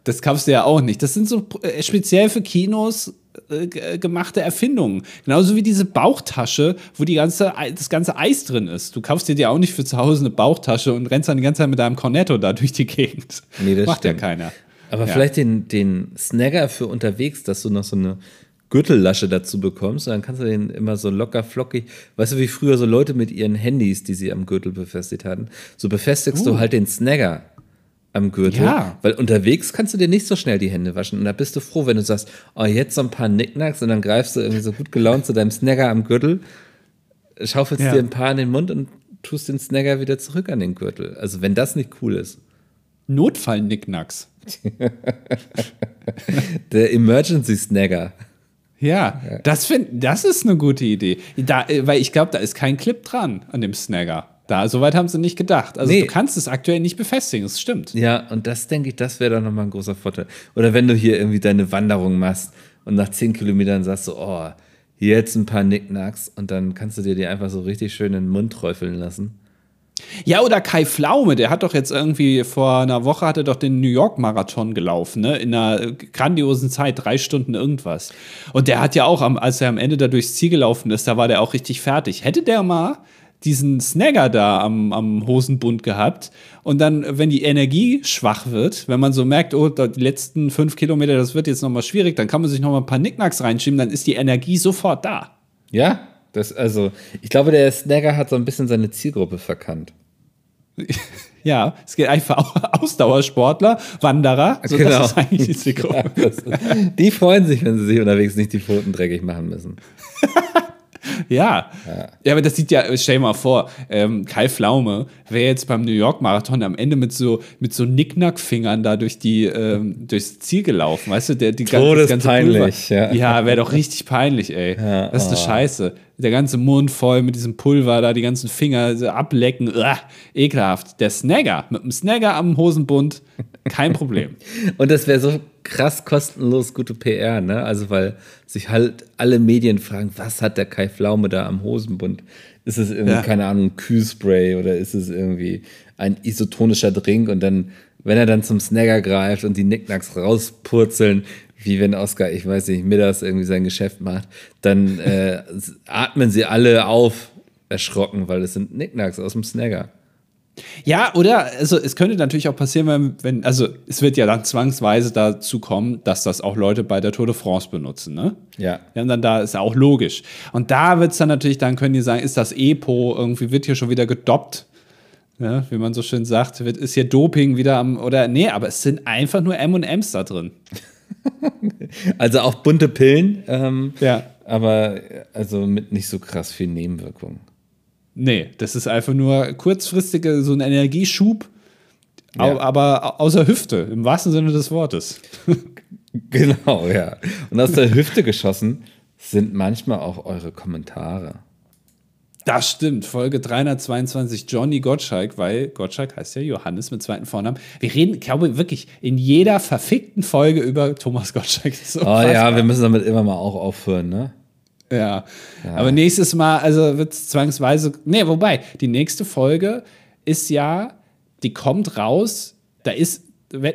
Das kaufst du ja auch nicht. Das sind so äh, speziell für Kinos äh, gemachte Erfindungen. Genauso wie diese Bauchtasche, wo die ganze, das ganze Eis drin ist. Du kaufst dir ja auch nicht für zu Hause eine Bauchtasche und rennst dann die ganze Zeit mit deinem Cornetto da durch die Gegend. Nee, das Macht stimmt. ja keiner. Aber ja. vielleicht den, den Snagger für unterwegs, dass du noch so eine Gürtellasche dazu bekommst, dann kannst du den immer so locker flockig, weißt du, wie früher so Leute mit ihren Handys, die sie am Gürtel befestigt hatten, so befestigst uh. du halt den Snagger am Gürtel, ja. weil unterwegs kannst du dir nicht so schnell die Hände waschen und da bist du froh, wenn du sagst, oh, jetzt so ein paar Nicknacks und dann greifst du irgendwie so gut gelaunt zu deinem Snagger am Gürtel, schaufelst ja. dir ein paar in den Mund und tust den Snagger wieder zurück an den Gürtel. Also wenn das nicht cool ist. Notfall-Nicknacks. Der Emergency Snagger. Ja, das, find, das ist eine gute Idee. Da, äh, weil ich glaube, da ist kein Clip dran an dem Snagger. Da, soweit haben sie nicht gedacht. Also nee. du kannst es aktuell nicht befestigen, das stimmt. Ja, und das denke ich, das wäre doch nochmal ein großer Vorteil. Oder wenn du hier irgendwie deine Wanderung machst und nach zehn Kilometern sagst du, oh, hier jetzt ein paar Nicknacks und dann kannst du dir die einfach so richtig schön in den Mund träufeln lassen. Ja, oder Kai Flaume, der hat doch jetzt irgendwie vor einer Woche hat er doch den New York Marathon gelaufen, ne? In einer grandiosen Zeit, drei Stunden irgendwas. Und der hat ja auch, als er am Ende da durchs Ziel gelaufen ist, da war der auch richtig fertig. Hätte der mal diesen Snagger da am, am Hosenbund gehabt und dann, wenn die Energie schwach wird, wenn man so merkt, oh, die letzten fünf Kilometer, das wird jetzt nochmal schwierig, dann kann man sich nochmal ein paar Nicknacks reinschieben, dann ist die Energie sofort da. Ja, das, also, ich glaube, der Snagger hat so ein bisschen seine Zielgruppe verkannt. Ja, es geht einfach Ausdauersportler, Wanderer. So, genau. Das ist eigentlich die Zielgruppe. Ja, das, die freuen sich, wenn sie sich unterwegs nicht die Pfoten dreckig machen müssen. Ja. ja. ja. aber das sieht ja, stell dir mal vor, ähm, Kai Pflaume wäre jetzt beim New York Marathon am Ende mit so, mit so Nicknack-Fingern da durch die, ähm, durchs Ziel gelaufen, weißt du, der die ganze, ganze peinlich, Pulver. Ja, ja wäre doch richtig peinlich, ey. Ja, das ist eine oh. Scheiße. Der ganze Mund voll mit diesem Pulver da, die ganzen Finger so ablecken, Uah, ekelhaft. Der Snagger, mit dem Snagger am Hosenbund, kein Problem. Und das wäre so krass kostenlos gute PR, ne? Also, weil sich halt alle Medien fragen, was hat der Kai Pflaume da am Hosenbund? Ist es irgendwie, ja. keine Ahnung, Kühlspray oder ist es irgendwie ein isotonischer Drink? Und dann, wenn er dann zum Snagger greift und die Nicknacks rauspurzeln, wie wenn Oscar, ich weiß nicht, mittags irgendwie sein Geschäft macht, dann äh, atmen sie alle auf, erschrocken, weil es sind Nicknacks aus dem Snagger. Ja, oder also es könnte natürlich auch passieren, wenn, wenn, also es wird ja dann zwangsweise dazu kommen, dass das auch Leute bei der Tour de France benutzen, ne? Ja. Ja, und dann da ist ja auch logisch. Und da wird es dann natürlich, dann können die sagen, ist das Epo, irgendwie wird hier schon wieder gedoppt, ja, wie man so schön sagt, wird, ist hier Doping wieder am, oder nee, aber es sind einfach nur M&M's da drin. Also auch bunte Pillen, ähm, ja. aber also mit nicht so krass viel Nebenwirkungen. Nee, das ist einfach nur kurzfristige, so ein Energieschub, ja. aber außer Hüfte, im wahrsten Sinne des Wortes. genau, ja. Und aus der Hüfte geschossen sind manchmal auch eure Kommentare. Das stimmt, Folge 322 Johnny Gottschalk, weil Gottschalk heißt ja Johannes mit zweiten Vornamen. Wir reden, glaube ich, wirklich in jeder verfickten Folge über Thomas Gottschalk. oh ja, wir müssen damit immer mal auch aufhören, ne? Ja. ja. Aber nächstes Mal, also wird es zwangsweise. Nee, wobei, die nächste Folge ist ja, die kommt raus, da ist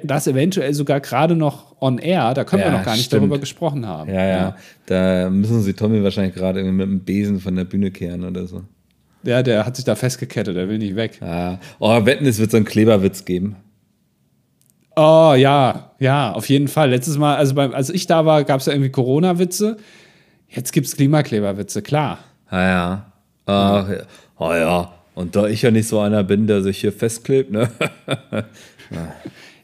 das eventuell sogar gerade noch on air, da können ja, wir noch gar nicht stimmt. darüber gesprochen haben. Ja, ja, ja, Da müssen sie Tommy wahrscheinlich gerade mit dem Besen von der Bühne kehren oder so. Ja, der hat sich da festgekettet, der will nicht weg. Ja. Oh, wetten, es wird so einen Kleberwitz geben. Oh ja, ja, auf jeden Fall. Letztes Mal, also beim, als ich da war, gab es ja irgendwie Corona-Witze. Jetzt gibt es Klimakleberwitze, klar. Ah ja. Ach, ja. Oh ja. Und da ich ja nicht so einer bin, der sich hier festklebt, ne?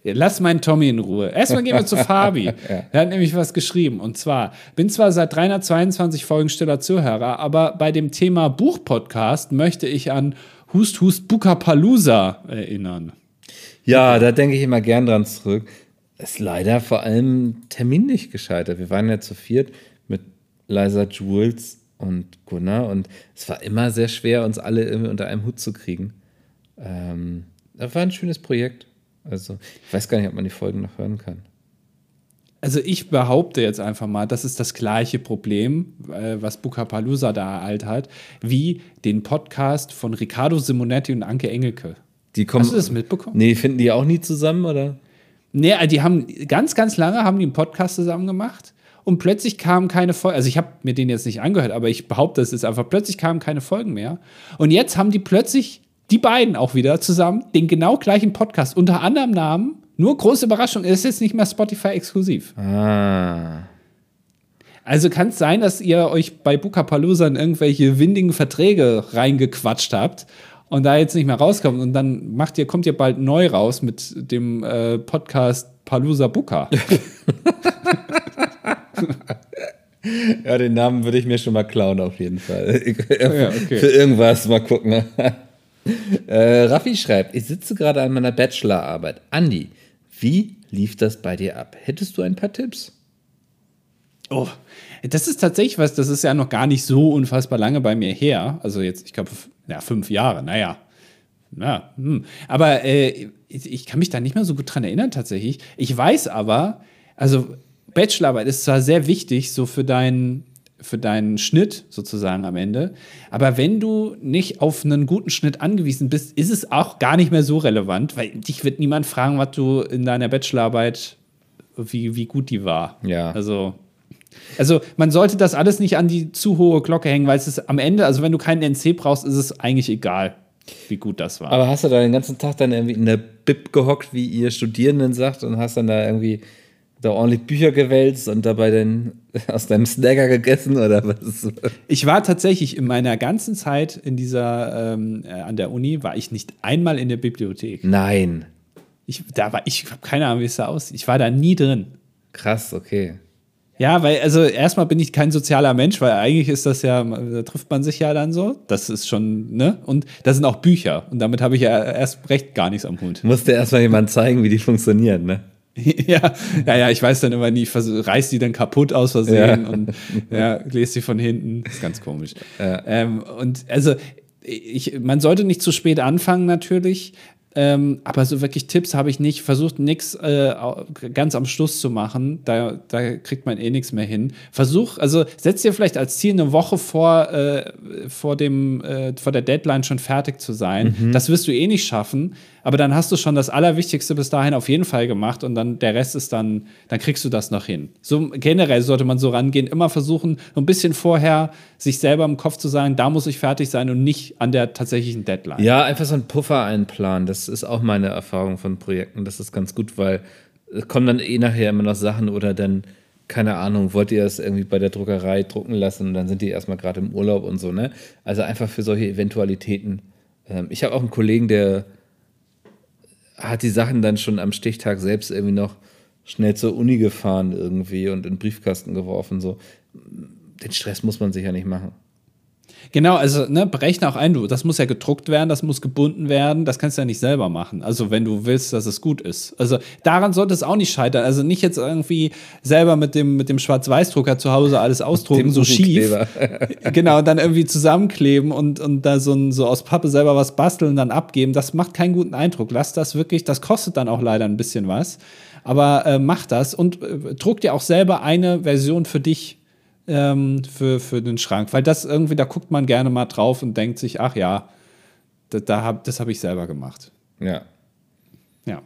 Lass meinen Tommy in Ruhe. Erstmal gehen wir zu Fabi. ja. Er hat nämlich was geschrieben. Und zwar, bin zwar seit 322 Folgen stiller Zuhörer, aber bei dem Thema Buchpodcast möchte ich an Hust Hust Bukapalooza erinnern. Ja, da denke ich immer gern dran zurück. Ist leider vor allem terminlich gescheitert. Wir waren ja zu viert. Liza Jules und Gunnar. Und es war immer sehr schwer, uns alle irgendwie unter einem Hut zu kriegen. Ähm, das war ein schönes Projekt. Also, ich weiß gar nicht, ob man die Folgen noch hören kann. Also ich behaupte jetzt einfach mal, das ist das gleiche Problem, äh, was Bukapalooza da halt hat, wie den Podcast von Riccardo Simonetti und Anke Engelke. Die kommen, Hast du das mitbekommen? Nee, finden die auch nie zusammen, oder? Nee, die haben ganz, ganz lange haben die einen Podcast zusammen gemacht und plötzlich kamen keine Folgen. Also ich habe mir den jetzt nicht angehört, aber ich behaupte, es ist einfach, plötzlich kamen keine Folgen mehr. Und jetzt haben die plötzlich, die beiden auch wieder zusammen, den genau gleichen Podcast unter anderem Namen. Nur große Überraschung, ist jetzt nicht mehr Spotify exklusiv. Ah. Also kann es sein, dass ihr euch bei Bukapalooza in irgendwelche windigen Verträge reingequatscht habt und da jetzt nicht mehr rauskommt und dann macht ihr, kommt ihr bald neu raus mit dem äh, Podcast Palooza Buka. ja, den Namen würde ich mir schon mal klauen, auf jeden Fall. ja, okay. Für irgendwas mal gucken. Äh, Raffi schreibt: Ich sitze gerade an meiner Bachelorarbeit. Andi, wie lief das bei dir ab? Hättest du ein paar Tipps? Oh, das ist tatsächlich was, das ist ja noch gar nicht so unfassbar lange bei mir her. Also jetzt, ich glaube, ja, fünf Jahre, naja. Ja, hm. Aber äh, ich kann mich da nicht mehr so gut dran erinnern, tatsächlich. Ich weiß aber, also Bachelorarbeit ist zwar sehr wichtig, so für deinen für deinen Schnitt sozusagen am Ende. Aber wenn du nicht auf einen guten Schnitt angewiesen bist, ist es auch gar nicht mehr so relevant, weil dich wird niemand fragen, was du in deiner Bachelorarbeit, wie, wie gut die war. Ja. Also, also man sollte das alles nicht an die zu hohe Glocke hängen, weil es ist am Ende, also wenn du keinen NC brauchst, ist es eigentlich egal, wie gut das war. Aber hast du da den ganzen Tag dann irgendwie in der Bib gehockt, wie ihr Studierenden sagt, und hast dann da irgendwie da ordentlich Bücher gewälzt und dabei dann aus deinem Snagger gegessen oder was? Ich war tatsächlich in meiner ganzen Zeit in dieser ähm, äh, an der Uni war ich nicht einmal in der Bibliothek. Nein. Ich da war ich habe keine Ahnung, wie es da aussieht. Ich war da nie drin. Krass, okay. Ja, weil, also erstmal bin ich kein sozialer Mensch, weil eigentlich ist das ja, da trifft man sich ja dann so. Das ist schon, ne? Und das sind auch Bücher. Und damit habe ich ja erst recht gar nichts am Hut. Musste erstmal jemand zeigen, wie die funktionieren, ne? ja, ja, ja, ich weiß dann immer nie, reiß die dann kaputt aus Versehen ja. und ja, lese sie von hinten. Das ist ganz komisch. Ja. Ähm, und also, ich, man sollte nicht zu spät anfangen, natürlich. Ähm, aber so wirklich Tipps habe ich nicht. Versucht nichts äh, ganz am Schluss zu machen. Da, da kriegt man eh nichts mehr hin. Versuch, also setz dir vielleicht als Ziel eine Woche vor, äh, vor, dem, äh, vor der Deadline schon fertig zu sein. Mhm. Das wirst du eh nicht schaffen aber dann hast du schon das Allerwichtigste bis dahin auf jeden Fall gemacht und dann der Rest ist dann, dann kriegst du das noch hin. So generell sollte man so rangehen, immer versuchen, ein bisschen vorher sich selber im Kopf zu sagen, da muss ich fertig sein und nicht an der tatsächlichen Deadline. Ja, einfach so einen Puffer einplanen. Das ist auch meine Erfahrung von Projekten. Das ist ganz gut, weil es kommen dann eh nachher immer noch Sachen oder dann keine Ahnung, wollt ihr das irgendwie bei der Druckerei drucken lassen und dann sind die erstmal gerade im Urlaub und so, ne? Also einfach für solche Eventualitäten. Ähm, ich habe auch einen Kollegen, der hat die Sachen dann schon am Stichtag selbst irgendwie noch schnell zur Uni gefahren irgendwie und in den Briefkasten geworfen. So. Den Stress muss man sich ja nicht machen. Genau, also ne, berechne auch ein, du, das muss ja gedruckt werden, das muss gebunden werden, das kannst du ja nicht selber machen. Also wenn du willst, dass es gut ist. Also daran sollte es auch nicht scheitern. Also nicht jetzt irgendwie selber mit dem, mit dem Schwarz-Weiß-Drucker zu Hause alles ausdrucken, so schief. genau, dann irgendwie zusammenkleben und, und da so, ein, so aus Pappe selber was basteln, dann abgeben. Das macht keinen guten Eindruck. Lass das wirklich, das kostet dann auch leider ein bisschen was. Aber äh, mach das und äh, druck dir auch selber eine Version für dich ähm, für, für den Schrank. Weil das irgendwie, da guckt man gerne mal drauf und denkt sich, ach ja, da, da hab, das habe ich selber gemacht. Ja. Ja.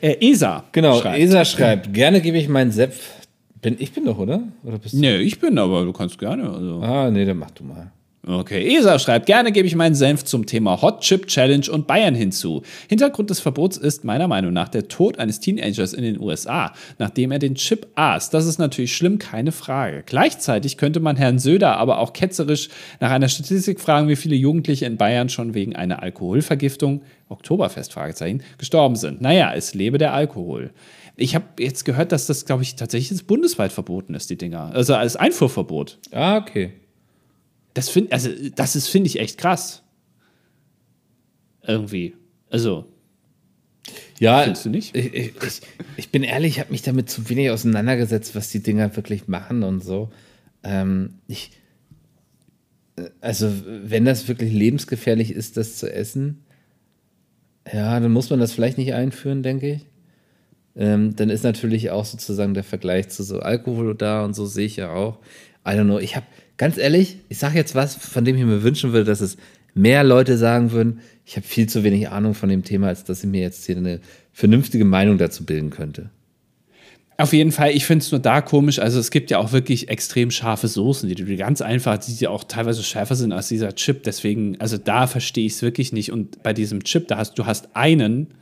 Äh, ESA. Genau, schreibt. ESA schreibt, gerne gebe ich meinen Sepf. Bin, ich bin doch, oder? oder bist nee, ich bin, aber du kannst gerne. Also. Ah, nee, dann mach du mal. Okay, ESA schreibt, gerne gebe ich meinen Senf zum Thema Hot Chip Challenge und Bayern hinzu. Hintergrund des Verbots ist meiner Meinung nach der Tod eines Teenagers in den USA, nachdem er den Chip aß. Das ist natürlich schlimm, keine Frage. Gleichzeitig könnte man Herrn Söder aber auch ketzerisch nach einer Statistik fragen, wie viele Jugendliche in Bayern schon wegen einer Alkoholvergiftung, Oktoberfest, Fragezeichen, gestorben sind. Naja, es lebe der Alkohol. Ich habe jetzt gehört, dass das, glaube ich, tatsächlich bundesweit verboten ist, die Dinger. Also als Einfuhrverbot. Ah, okay. Das finde also, das ist, finde ich, echt krass. Irgendwie. Also. Ja, findest du nicht? Ich, ich, ich bin ehrlich, ich habe mich damit zu wenig auseinandergesetzt, was die Dinger wirklich machen und so. Ähm, ich, also, wenn das wirklich lebensgefährlich ist, das zu essen, ja, dann muss man das vielleicht nicht einführen, denke ich. Ähm, dann ist natürlich auch sozusagen der Vergleich zu so Alkohol da und so sehe ich ja auch. I don't know. Ich habe ganz ehrlich, ich sage jetzt was, von dem ich mir wünschen würde, dass es mehr Leute sagen würden, ich habe viel zu wenig Ahnung von dem Thema, als dass ich mir jetzt hier eine vernünftige Meinung dazu bilden könnte. Auf jeden Fall, ich finde es nur da komisch. Also es gibt ja auch wirklich extrem scharfe Soßen, die du ganz einfach, die ja auch teilweise schärfer sind als dieser Chip. Deswegen, also da verstehe ich es wirklich nicht. Und bei diesem Chip, da hast du hast einen,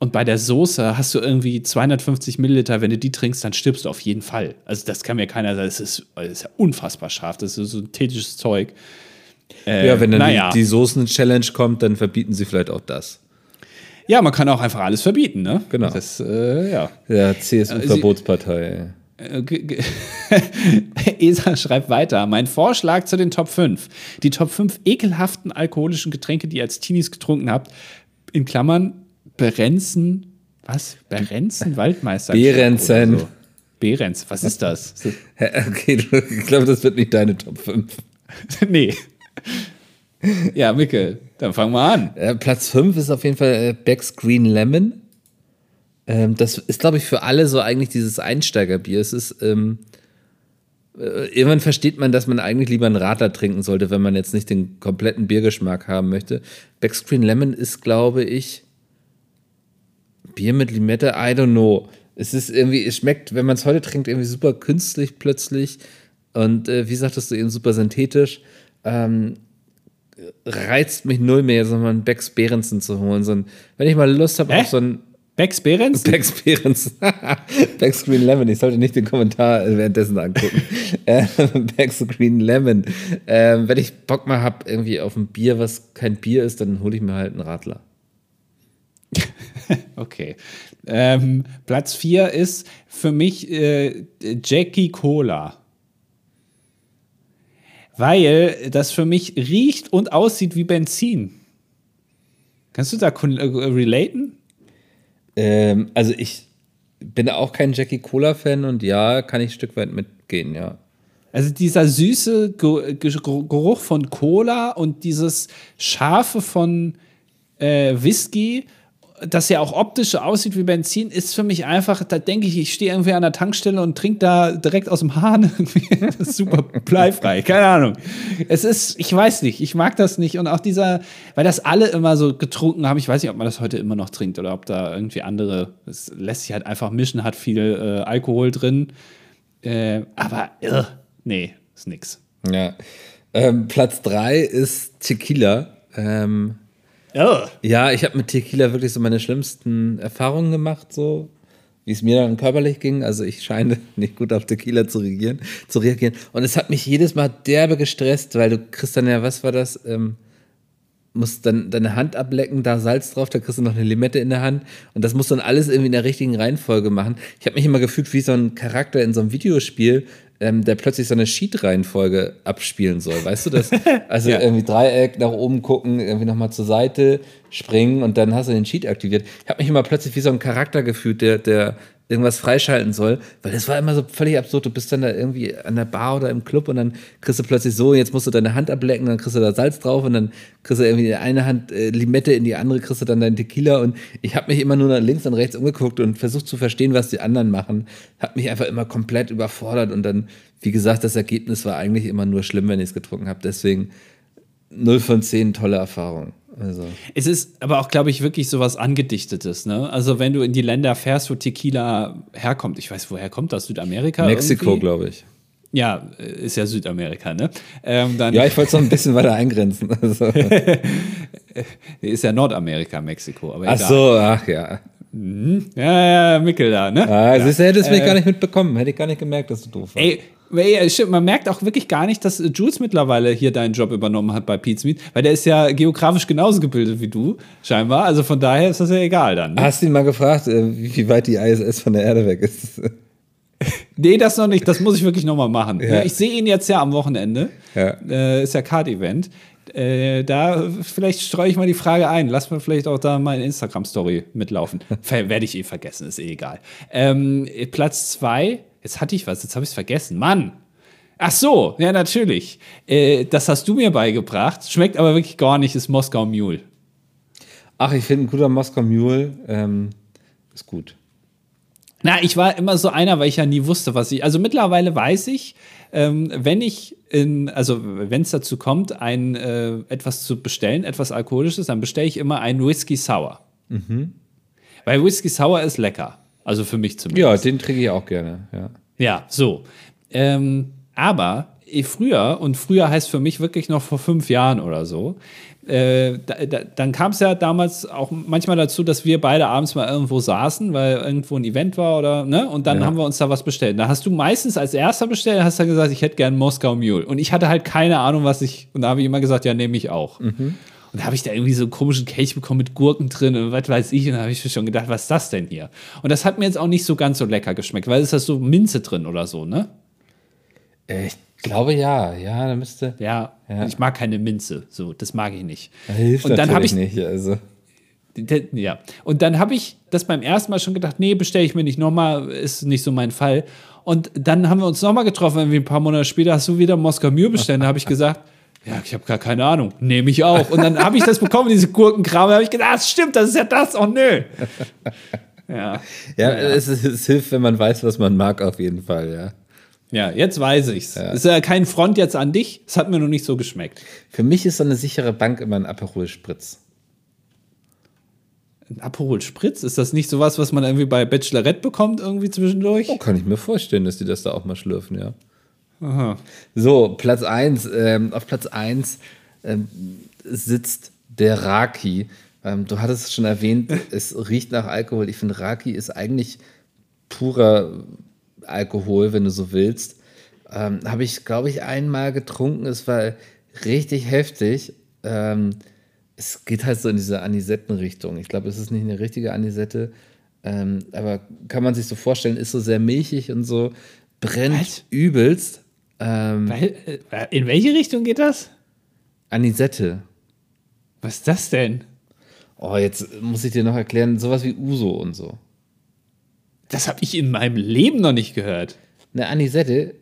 und bei der Soße hast du irgendwie 250 Milliliter, wenn du die trinkst, dann stirbst du auf jeden Fall. Also das kann mir keiner sagen, das ist, das ist ja unfassbar scharf, das ist synthetisches Zeug. Äh, ja, wenn dann naja. die, die Soßen-Challenge kommt, dann verbieten sie vielleicht auch das. Ja, man kann auch einfach alles verbieten, ne? Genau. Das, äh, ja. Ja, CSU-Verbotspartei. Äh, ESA schreibt weiter. Mein Vorschlag zu den Top 5. Die Top 5 ekelhaften alkoholischen Getränke, die ihr als Teenies getrunken habt, in Klammern Berenzen, was? Berenzen Waldmeister? Berenzen. So. Berenz, was ist das? okay, ich glaube, das wird nicht deine Top 5. nee. Ja, Mikkel, dann fangen wir an. Äh, Platz 5 ist auf jeden Fall äh, Beck's Green Lemon. Ähm, das ist, glaube ich, für alle so eigentlich dieses Einsteigerbier. Es ist, ähm, äh, irgendwann versteht man, dass man eigentlich lieber einen Radler trinken sollte, wenn man jetzt nicht den kompletten Biergeschmack haben möchte. Beck's Green Lemon ist, glaube ich, Bier mit Limette, I don't know. Es ist irgendwie, es schmeckt, wenn man es heute trinkt, irgendwie super künstlich plötzlich. Und äh, wie sagtest du eben, super synthetisch. Ähm, reizt mich null mehr, so einen Becks Behrensen zu holen. So ein, wenn ich mal Lust habe auf so ein. Becks Behrensen? Becks Behrensen. Becks Green Lemon. Ich sollte nicht den Kommentar währenddessen angucken. äh, Becks Green Lemon. Äh, wenn ich Bock mal habe, irgendwie auf ein Bier, was kein Bier ist, dann hole ich mir halt einen Radler. okay. Ähm, Platz 4 ist für mich äh, Jackie Cola. Weil das für mich riecht und aussieht wie Benzin. Kannst du da äh, relaten? Ähm, also ich bin auch kein Jackie Cola-Fan und ja, kann ich ein Stück weit mitgehen, ja. Also dieser süße Geruch von Cola und dieses scharfe von äh, Whisky das ja auch optisch so aussieht wie Benzin, ist für mich einfach, da denke ich, ich stehe irgendwie an der Tankstelle und trinke da direkt aus dem Hahn. das ist super bleifrei, keine Ahnung. Es ist, ich weiß nicht, ich mag das nicht. Und auch dieser, weil das alle immer so getrunken haben, ich weiß nicht, ob man das heute immer noch trinkt oder ob da irgendwie andere, es lässt sich halt einfach mischen, hat viel äh, Alkohol drin. Äh, aber, äh, nee, ist nix. Ja. Ähm, Platz 3 ist Tequila. Ähm, Oh. Ja, ich habe mit Tequila wirklich so meine schlimmsten Erfahrungen gemacht, so wie es mir dann körperlich ging. Also ich scheine nicht gut auf Tequila zu reagieren, zu reagieren. Und es hat mich jedes Mal derbe gestresst, weil du kriegst ja, was war das? Ähm, musst dann deine Hand ablecken, da Salz drauf, da kriegst du noch eine Limette in der Hand und das musst du dann alles irgendwie in der richtigen Reihenfolge machen. Ich habe mich immer gefühlt wie so ein Charakter in so einem Videospiel, ähm, der plötzlich so eine Sheet-Reihenfolge abspielen soll. Weißt du das? Also ja. irgendwie Dreieck nach oben gucken, irgendwie nochmal zur Seite springen und dann hast du den Sheet aktiviert. Ich habe mich immer plötzlich wie so ein Charakter gefühlt, der, der irgendwas freischalten soll, weil das war immer so völlig absurd. Du bist dann da irgendwie an der Bar oder im Club und dann kriegst du plötzlich so, jetzt musst du deine Hand ablecken, dann kriegst du da Salz drauf und dann kriegst du irgendwie in eine Hand äh, Limette, in die andere kriegst du dann deinen Tequila und ich habe mich immer nur nach links und rechts umgeguckt und versucht zu verstehen, was die anderen machen. Hat mich einfach immer komplett überfordert und dann, wie gesagt, das Ergebnis war eigentlich immer nur schlimm, wenn ich es getrunken habe. Deswegen 0 von 10 tolle Erfahrung. Also. Es ist aber auch, glaube ich, wirklich so was Angedichtetes. Ne? Also, wenn du in die Länder fährst, wo Tequila herkommt, ich weiß, woher kommt das? Südamerika? Mexiko, glaube ich. Ja, ist ja Südamerika, ne? Ähm, dann ja, ich wollte es noch ein bisschen weiter eingrenzen. Also. ist ja Nordamerika, Mexiko. Aber ach egal. so, ach ja. Mhm. Ja, ja, Mickel da, ne? Ah, ja. Siehst du, hättest du äh, gar nicht mitbekommen. Hätte ich gar nicht gemerkt, dass du doof warst. Ey, man merkt auch wirklich gar nicht, dass Jules mittlerweile hier deinen Job übernommen hat bei Pete's Meat, weil der ist ja geografisch genauso gebildet wie du, scheinbar. Also von daher ist das ja egal dann. Ne? Hast du ihn mal gefragt, äh, wie weit die ISS von der Erde weg ist? nee, das noch nicht. Das muss ich wirklich nochmal machen. Ja. Ich sehe ihn jetzt ja am Wochenende. Ja. Äh, ist ja Card-Event. Äh, da vielleicht streue ich mal die Frage ein. Lass mir vielleicht auch da meine Instagram-Story mitlaufen. Werde ich eh vergessen, ist eh egal. Ähm, Platz zwei Jetzt hatte ich was, jetzt habe ich es vergessen. Mann! Ach so, ja, natürlich. Äh, das hast du mir beigebracht. Schmeckt aber wirklich gar nicht, ist Moskau Mule. Ach, ich finde ein guter Moskau Mule ähm, ist gut. Na, ich war immer so einer, weil ich ja nie wusste, was ich. Also mittlerweile weiß ich, ähm, wenn ich in, also wenn es dazu kommt, ein äh, etwas zu bestellen, etwas Alkoholisches, dann bestelle ich immer einen Whisky Sour. Mhm. Weil Whisky Sour ist lecker. Also für mich zumindest. Ja, den trinke ich auch gerne, ja. Ja, so. Ähm, aber eh, früher, und früher heißt für mich wirklich noch vor fünf Jahren oder so, äh, da, da, dann kam es ja damals auch manchmal dazu, dass wir beide abends mal irgendwo saßen, weil irgendwo ein Event war oder, ne? Und dann ja. haben wir uns da was bestellt. Da hast du meistens als erster bestellt, hast dann gesagt, ich hätte gern Moskau Mule. Und ich hatte halt keine Ahnung, was ich, und da habe ich immer gesagt, ja, nehme ich auch. Mhm. Und da habe ich da irgendwie so einen komischen Kelch bekommen mit Gurken drin und was weiß ich. Und da habe ich mir schon gedacht, was ist das denn hier? Und das hat mir jetzt auch nicht so ganz so lecker geschmeckt, weil es ist so Minze drin oder so, ne? Äh, ich glaube ja, ja, da müsste. Ja, ja, ich mag keine Minze, so, das mag ich nicht. Das hilft und dann habe ich nicht, also. Ja, und dann habe ich das beim ersten Mal schon gedacht, nee, bestelle ich mir nicht nochmal, ist nicht so mein Fall. Und dann haben wir uns nochmal getroffen, irgendwie ein paar Monate später hast du wieder Moskau Mühe bestellt. Da habe ich gesagt, ja, ich habe gar keine Ahnung. Nehme ich auch. Und dann habe ich das bekommen, diese Gurkenkram. Da habe ich gedacht, das stimmt, das ist ja das. Oh, nö. Ja. Ja, es, es, hilft, wenn man weiß, was man mag, auf jeden Fall, ja. Ja, jetzt weiß ich's. Ja. Ist ja kein Front jetzt an dich. Es hat mir noch nicht so geschmeckt. Für mich ist so eine sichere Bank immer ein Aperol Spritz. Ein Aperol Spritz? Ist das nicht sowas, was man irgendwie bei Bachelorette bekommt, irgendwie zwischendurch? Oh, kann ich mir vorstellen, dass die das da auch mal schlürfen, ja. Aha. So, Platz 1. Ähm, auf Platz 1 ähm, sitzt der Raki. Ähm, du hattest es schon erwähnt, es riecht nach Alkohol. Ich finde, Raki ist eigentlich purer Alkohol, wenn du so willst. Ähm, Habe ich, glaube ich, einmal getrunken. Es war richtig heftig. Ähm, es geht halt so in diese Anisetten-Richtung. Ich glaube, es ist nicht eine richtige Anisette, ähm, aber kann man sich so vorstellen, ist so sehr milchig und so, brennt Was? übelst. Ähm, äh, in welche Richtung geht das? Anisette. Was ist das denn? Oh, jetzt muss ich dir noch erklären, sowas wie Uso und so. Das habe ich in meinem Leben noch nicht gehört. Eine Anisette?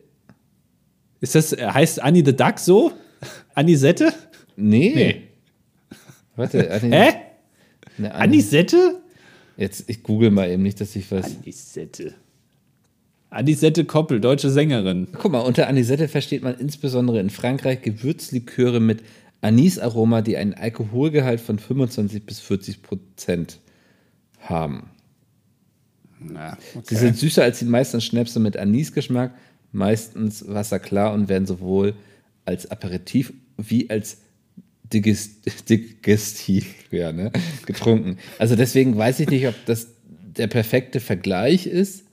Ist das, äh, heißt Annie the Duck so? Anisette? Nee. Nee. Warte, Ani Hä? eine Ani Anisette? Jetzt, ich google mal eben nicht, dass ich was. Anisette. Anisette Koppel, deutsche Sängerin. Guck mal, unter Anisette versteht man insbesondere in Frankreich Gewürzliköre mit Anisaroma, die einen Alkoholgehalt von 25 bis 40 Prozent haben. Na, Sie sind süßer als die meisten Schnäpse mit Anisgeschmack, meistens wasserklar und werden sowohl als Aperitif wie als Digest Digestiv ja, ne, getrunken. Also deswegen weiß ich nicht, ob das der perfekte Vergleich ist,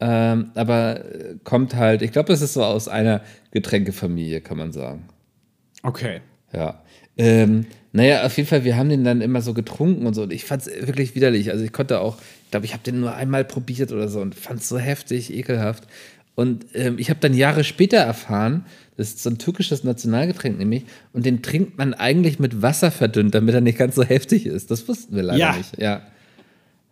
ähm, aber äh, kommt halt, ich glaube, es ist so aus einer Getränkefamilie, kann man sagen. Okay. Ja. Ähm, naja, auf jeden Fall, wir haben den dann immer so getrunken und so. Und ich fand es wirklich widerlich. Also ich konnte auch, ich glaube, ich habe den nur einmal probiert oder so und fand es so heftig, ekelhaft. Und ähm, ich habe dann Jahre später erfahren, das ist so ein türkisches Nationalgetränk nämlich, und den trinkt man eigentlich mit Wasser verdünnt, damit er nicht ganz so heftig ist. Das wussten wir leider Ja. nicht. Ja.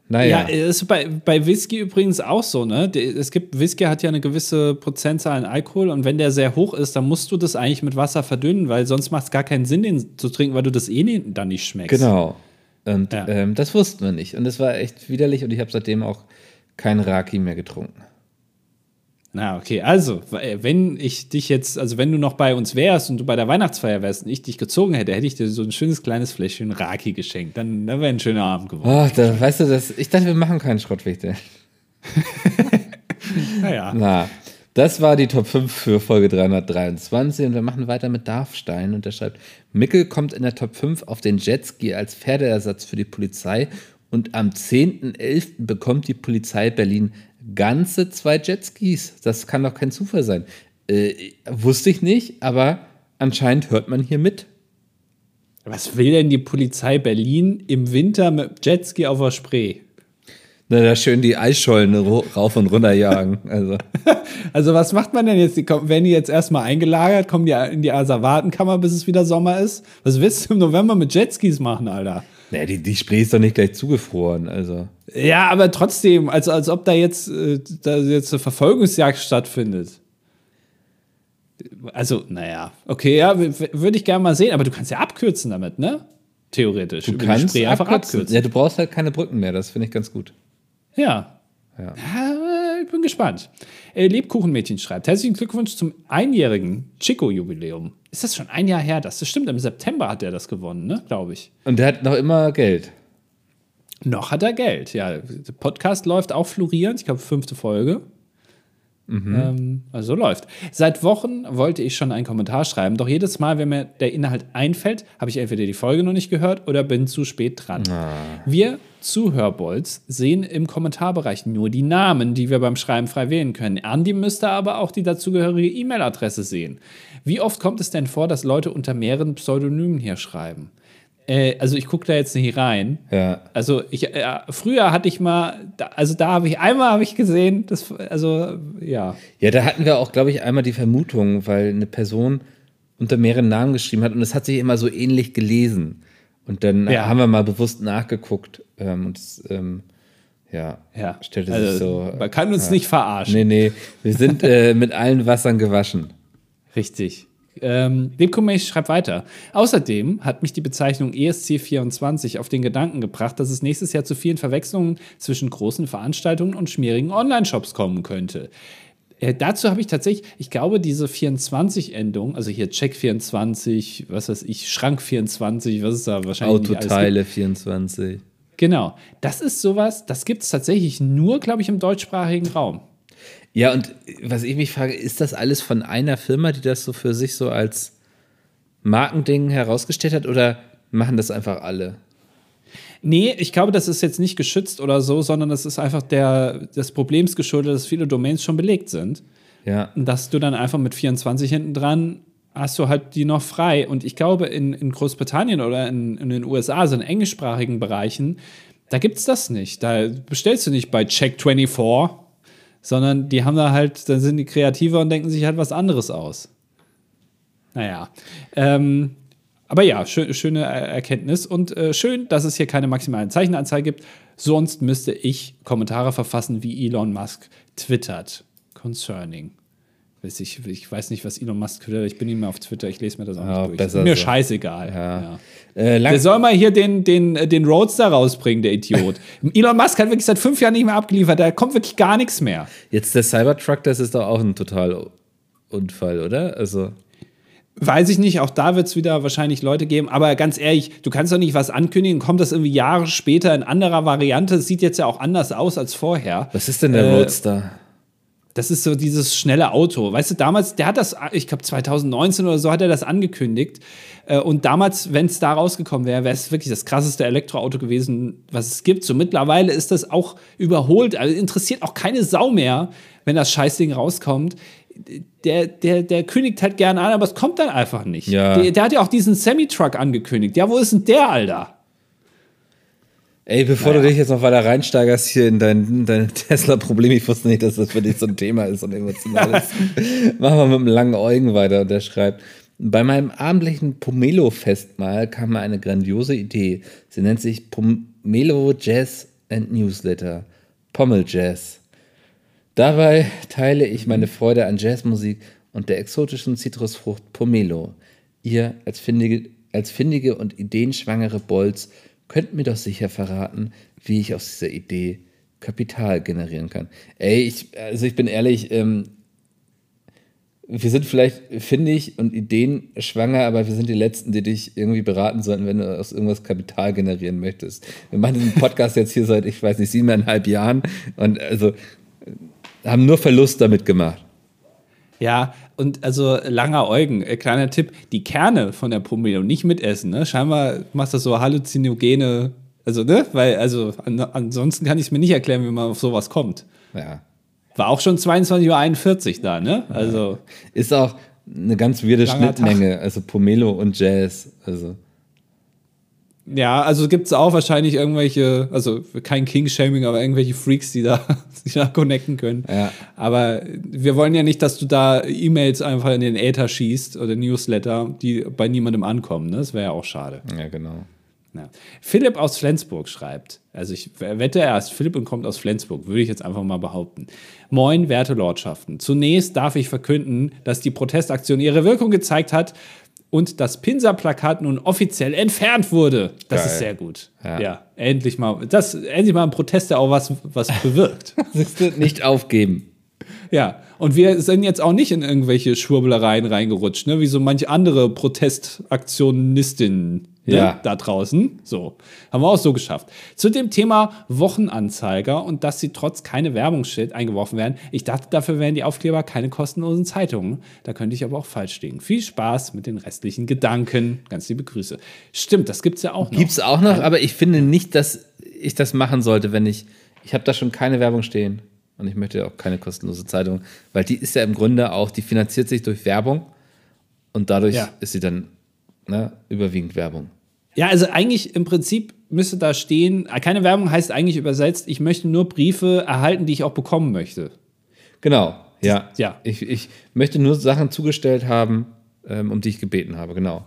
Ja, Naja. ist bei, bei Whisky übrigens auch so, ne? Es gibt, Whisky hat ja eine gewisse Prozentzahl an Alkohol und wenn der sehr hoch ist, dann musst du das eigentlich mit Wasser verdünnen, weil sonst macht es gar keinen Sinn, den zu trinken, weil du das eh nie, dann nicht schmeckst. Genau. Und Ja. ähm, das wussten wir nicht. Und das war echt widerlich und ich habe seitdem auch kein Raki mehr getrunken. Na, okay, also, w- wenn ich dich jetzt, also wenn du noch bei uns wärst und du bei der Weihnachtsfeier wärst und ich dich gezogen hätte, hätte ich dir so ein schönes kleines Fläschchen Raki geschenkt. Dann, dann wäre ein schöner Abend geworden. Oh, da, weißt du, das, ich dachte, wir machen keinen Schrottwichte. Naja. Na, das war die Top 5 für Folge 323 und wir machen weiter mit Darfstein und der schreibt, Mickel kommt in der Top 5 auf den Jetski als Pferdeersatz für die Polizei und am 10.11. bekommt die Polizei Berlin ganze zwei Jetskis. Das kann doch kein Zufall sein. Äh, wusste ich nicht, aber anscheinend hört man hier mit. Was will denn die Polizei Berlin im Winter mit Jetski auf der Spree? Na, da schön die Eisschollen rauf und runter jagen. Also. Also, was macht man denn jetzt? Die werden die jetzt erstmal eingelagert, kommen die in die Asservatenkammer, bis es wieder Sommer ist? Was willst du im November mit Jetskis machen, Alter? Naja, die, die Spree ist doch nicht gleich zugefroren. Also. Ja, aber trotzdem, also als ob da jetzt, äh, da jetzt eine Verfolgungsjagd stattfindet. Also, naja, okay, ja, würde ich gerne mal sehen, aber du kannst ja abkürzen damit, ne? Theoretisch. Du kannst Spree einfach abkürzen. abkürzen. Ja, du brauchst halt keine Brücken mehr. Das finde ich ganz gut. Ja. Ja. Ja, ich bin gespannt. Äh, Lebkuchenmädchen schreibt: Herzlichen Glückwunsch zum einjährigen Chico-Jubiläum. Ist das schon ein Jahr her? Das, das stimmt, im September hat er das gewonnen, ne? Glaube ich. Und der hat noch immer Geld. Noch hat er Geld. Ja, der Podcast läuft auch florierend. Ich glaube, fünfte Folge. Ähm, also läuft. Seit Wochen wollte ich schon einen Kommentar schreiben, doch jedes Mal, wenn mir der Inhalt einfällt, habe ich entweder die Folge noch nicht gehört oder bin zu spät dran. Wir Zuhörbolz sehen im Kommentarbereich nur die Namen, die wir beim Schreiben frei wählen können. Andi müsste aber auch die dazugehörige E-Mail-Adresse sehen. Wie oft kommt es denn vor, dass Leute unter mehreren Pseudonymen hier schreiben? Äh, also ich gucke da jetzt nicht rein. Ja. Also ich, äh, früher hatte ich mal, da, also da habe ich einmal habe ich gesehen, das, also ja. Ja, da hatten wir auch, glaube ich, einmal die Vermutung, weil eine Person unter mehreren Namen geschrieben hat und es hat sich immer so ähnlich gelesen. Und dann Ja. haben wir mal bewusst nachgeguckt ähm, und es, ähm, ja, Ja, stellte also, sich so. Man kann uns nicht verarschen. Nee, nee, wir sind äh, mit allen Wassern gewaschen. Richtig. Ähm, Lebkumesh schreibt weiter. Außerdem hat mich die Bezeichnung E ESC24 auf den Gedanken gebracht, dass es nächstes Jahr zu vielen Verwechslungen zwischen großen Veranstaltungen und schmierigen Online-Shops kommen könnte. Äh, dazu habe ich tatsächlich, ich glaube, diese 24-Endung, also hier Check 24, was weiß ich, Schrank 24, was ist da wahrscheinlich. Autoteile 24. Genau. Das ist sowas, das gibt es tatsächlich nur, glaube ich, im deutschsprachigen Raum. Ja, und was ich mich frage, ist das alles von einer Firma, die das so für sich so als Markending herausgestellt hat oder machen das einfach alle? Nee, ich glaube, das ist jetzt nicht geschützt oder so, sondern das ist einfach der, des Problems geschuldet, dass viele Domains schon belegt sind. Ja. Und dass du dann einfach mit 24 hinten dran hast du halt die noch frei. Und ich glaube, in, in Großbritannien oder in, in den USA, so in englischsprachigen Bereichen, da gibt es das nicht. Da bestellst du nicht bei Check24, sondern die haben da halt, dann sind die kreativer und denken sich halt was anderes aus. Naja. Ähm, aber ja, schön, schöne Erkenntnis und äh, schön, dass es hier keine maximale Zeichenanzahl gibt. Sonst müsste ich Kommentare verfassen, wie Elon Musk twittert. Concerning. Ich, ich weiß nicht, was Elon Musk twittert. Ich bin nicht mehr auf Twitter. Ich lese mir das auch ja, nicht durch. Mir so. scheißegal. Ja. Ja. Äh, Der soll mal hier den, den, den Roadster rausbringen, der Idiot. Elon Musk hat wirklich seit fünf Jahren nicht mehr abgeliefert. Da kommt wirklich gar nichts mehr. Jetzt der Cybertruck, das ist doch auch ein total Unfall, oder? Also. Weiß ich nicht, auch da wird es wieder wahrscheinlich Leute geben, aber ganz ehrlich, du kannst doch nicht was ankündigen, kommt das irgendwie Jahre später in anderer Variante, es sieht jetzt ja auch anders aus als vorher. Was ist denn der äh, Roadster? Das ist so dieses schnelle Auto. Weißt du, damals, der hat das, ich glaube 2019 oder so hat er das angekündigt. Äh, und damals, wenn es da rausgekommen wäre, wäre es wirklich das krasseste Elektroauto gewesen, was es gibt. So mittlerweile ist das auch überholt. Also interessiert auch keine Sau mehr, wenn das Scheißding rauskommt der, der, der kündigt halt gerne an, aber es kommt dann einfach nicht. Ja. Der, der hat ja auch diesen Semi-Truck angekündigt. Ja, wo ist denn der, Alter? Ey, bevor naja. du dich jetzt noch weiter reinsteigerst hier in dein, dein Tesla-Problem, ich wusste nicht, dass das für dich so ein Thema ist und emotionales. Machen wir mit einem langen Eugen weiter und der schreibt, bei meinem abendlichen Pomelo-Festmahl kam mir eine grandiose Idee. Sie nennt sich Pomelo Jazz and Newsletter. Pommel Jazz. Dabei teile ich meine Freude an Jazzmusik und der exotischen Zitrusfrucht Pomelo. Ihr als findige, als findige und ideenschwangere Bolz könnt mir doch sicher verraten, wie ich aus dieser Idee Kapital generieren kann. Ey, ich, also ich bin ehrlich, ähm, wir sind vielleicht findig und ideenschwanger, aber wir sind die Letzten, die dich irgendwie beraten sollten, wenn du aus irgendwas Kapital generieren möchtest. Wir machen diesen Podcast jetzt hier seit, ich weiß nicht, siebeneinhalb Jahren und also haben nur Verlust damit gemacht. Ja, und also langer Eugen, äh, kleiner Tipp, die Kerne von der Pomelo nicht mitessen, ne? Scheinbar machst du so halluzinogene, also, ne? Weil, also an, ansonsten kann ich es mir nicht erklären, wie man auf sowas kommt. Ja. War auch schon 22.41 Uhr da, ne? Also. Ja. Ist auch eine ganz weirde Schnittmenge, Tag. also Pomelo und Jazz, also. Ja, also gibt es auch wahrscheinlich irgendwelche, also kein King-Shaming, aber irgendwelche Freaks, die da sich da connecten können. Ja. Aber wir wollen ja nicht, dass du da E-Mails einfach in den Äther schießt oder Newsletter, die bei niemandem ankommen. Ne? Das wäre ja auch schade. Ja, genau. Ja. Philipp aus Flensburg schreibt, also ich wette, er ist Philipp und kommt aus Flensburg, würde ich jetzt einfach mal behaupten. Moin, werte Lordschaften. Zunächst darf ich verkünden, dass die Protestaktion ihre Wirkung gezeigt hat und das Pinsa-Plakat nun offiziell entfernt wurde. Das Geil. ist sehr gut. Ja. ja. endlich mal. Das, endlich mal ein Protest, der auch was, was bewirkt. nicht aufgeben. Ja, und wir sind jetzt auch nicht in irgendwelche Schwurbelereien reingerutscht, ne? wie so manche andere Protestaktionistinnen ne? ja. da draußen. So, haben wir auch so geschafft. Zu dem Thema Wochenanzeiger und dass sie trotz keine Werbungsschild eingeworfen werden. Ich dachte, dafür wären die Aufkleber keine kostenlosen Zeitungen. Da könnte ich aber auch falsch stehen. Viel Spaß mit den restlichen Gedanken. Ganz liebe Grüße. Stimmt, das gibt es ja auch noch. Gibt es auch noch, aber ich finde nicht, dass ich das machen sollte, wenn ich. Ich habe da schon keine Werbung stehen. Und ich möchte auch keine kostenlose Zeitung, weil die ist ja im Grunde auch, die finanziert sich durch Werbung und dadurch ja. ist sie dann ne, überwiegend Werbung. Ja, also eigentlich im Prinzip müsste da stehen, keine Werbung heißt eigentlich übersetzt, ich möchte nur Briefe erhalten, die ich auch bekommen möchte. Genau, ja. ja. Ich, ich möchte nur Sachen zugestellt haben, ähm, um die ich gebeten habe, genau.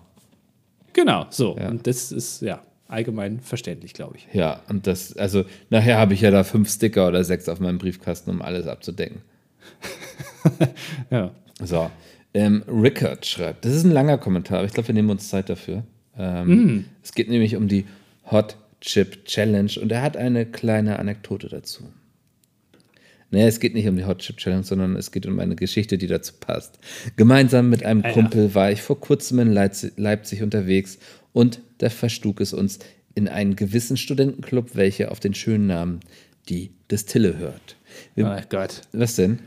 Genau, so. Ja. Und das ist, ja allgemein verständlich, glaube ich. Ja, und das, also nachher habe ich ja da fünf Sticker oder sechs auf meinem Briefkasten, um alles abzudecken. ja. So. Ähm, Rickard schreibt, das ist ein langer Kommentar, aber ich glaube, wir nehmen uns Zeit dafür. Ähm, mm. Es geht nämlich um die Hot Chip Challenge und er hat eine kleine Anekdote dazu. Naja, es geht nicht um die Hot Chip Challenge, sondern es geht um eine Geschichte, die dazu passt. Gemeinsam mit einem Kumpel war ich vor kurzem in Leipzig unterwegs und da verstug es uns in einen gewissen Studentenclub, welcher auf den schönen Namen die Destille hört. Wir, oh Gott. Was denn?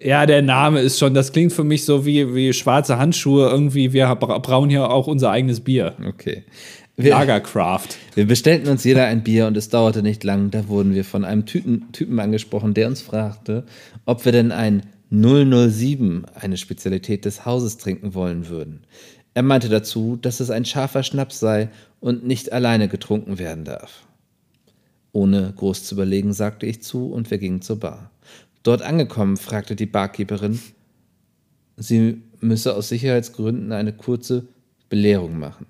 Ja, der Name ist schon, das klingt für mich so wie, wie schwarze Handschuhe. Irgendwie, wir brauen hier auch unser eigenes Bier. Okay. Wir, Lagercraft. Wir bestellten uns jeder ein Bier und es dauerte nicht lang. Da wurden wir von einem Typen, Typen angesprochen, der uns fragte, ob wir denn ein 007, eine Spezialität des Hauses, trinken wollen würden. Er meinte dazu, dass es ein scharfer Schnaps sei und nicht alleine getrunken werden darf. Ohne groß zu überlegen, sagte ich zu und wir gingen zur Bar. Dort angekommen, fragte die Barkeeperin, sie müsse aus Sicherheitsgründen eine kurze Belehrung machen.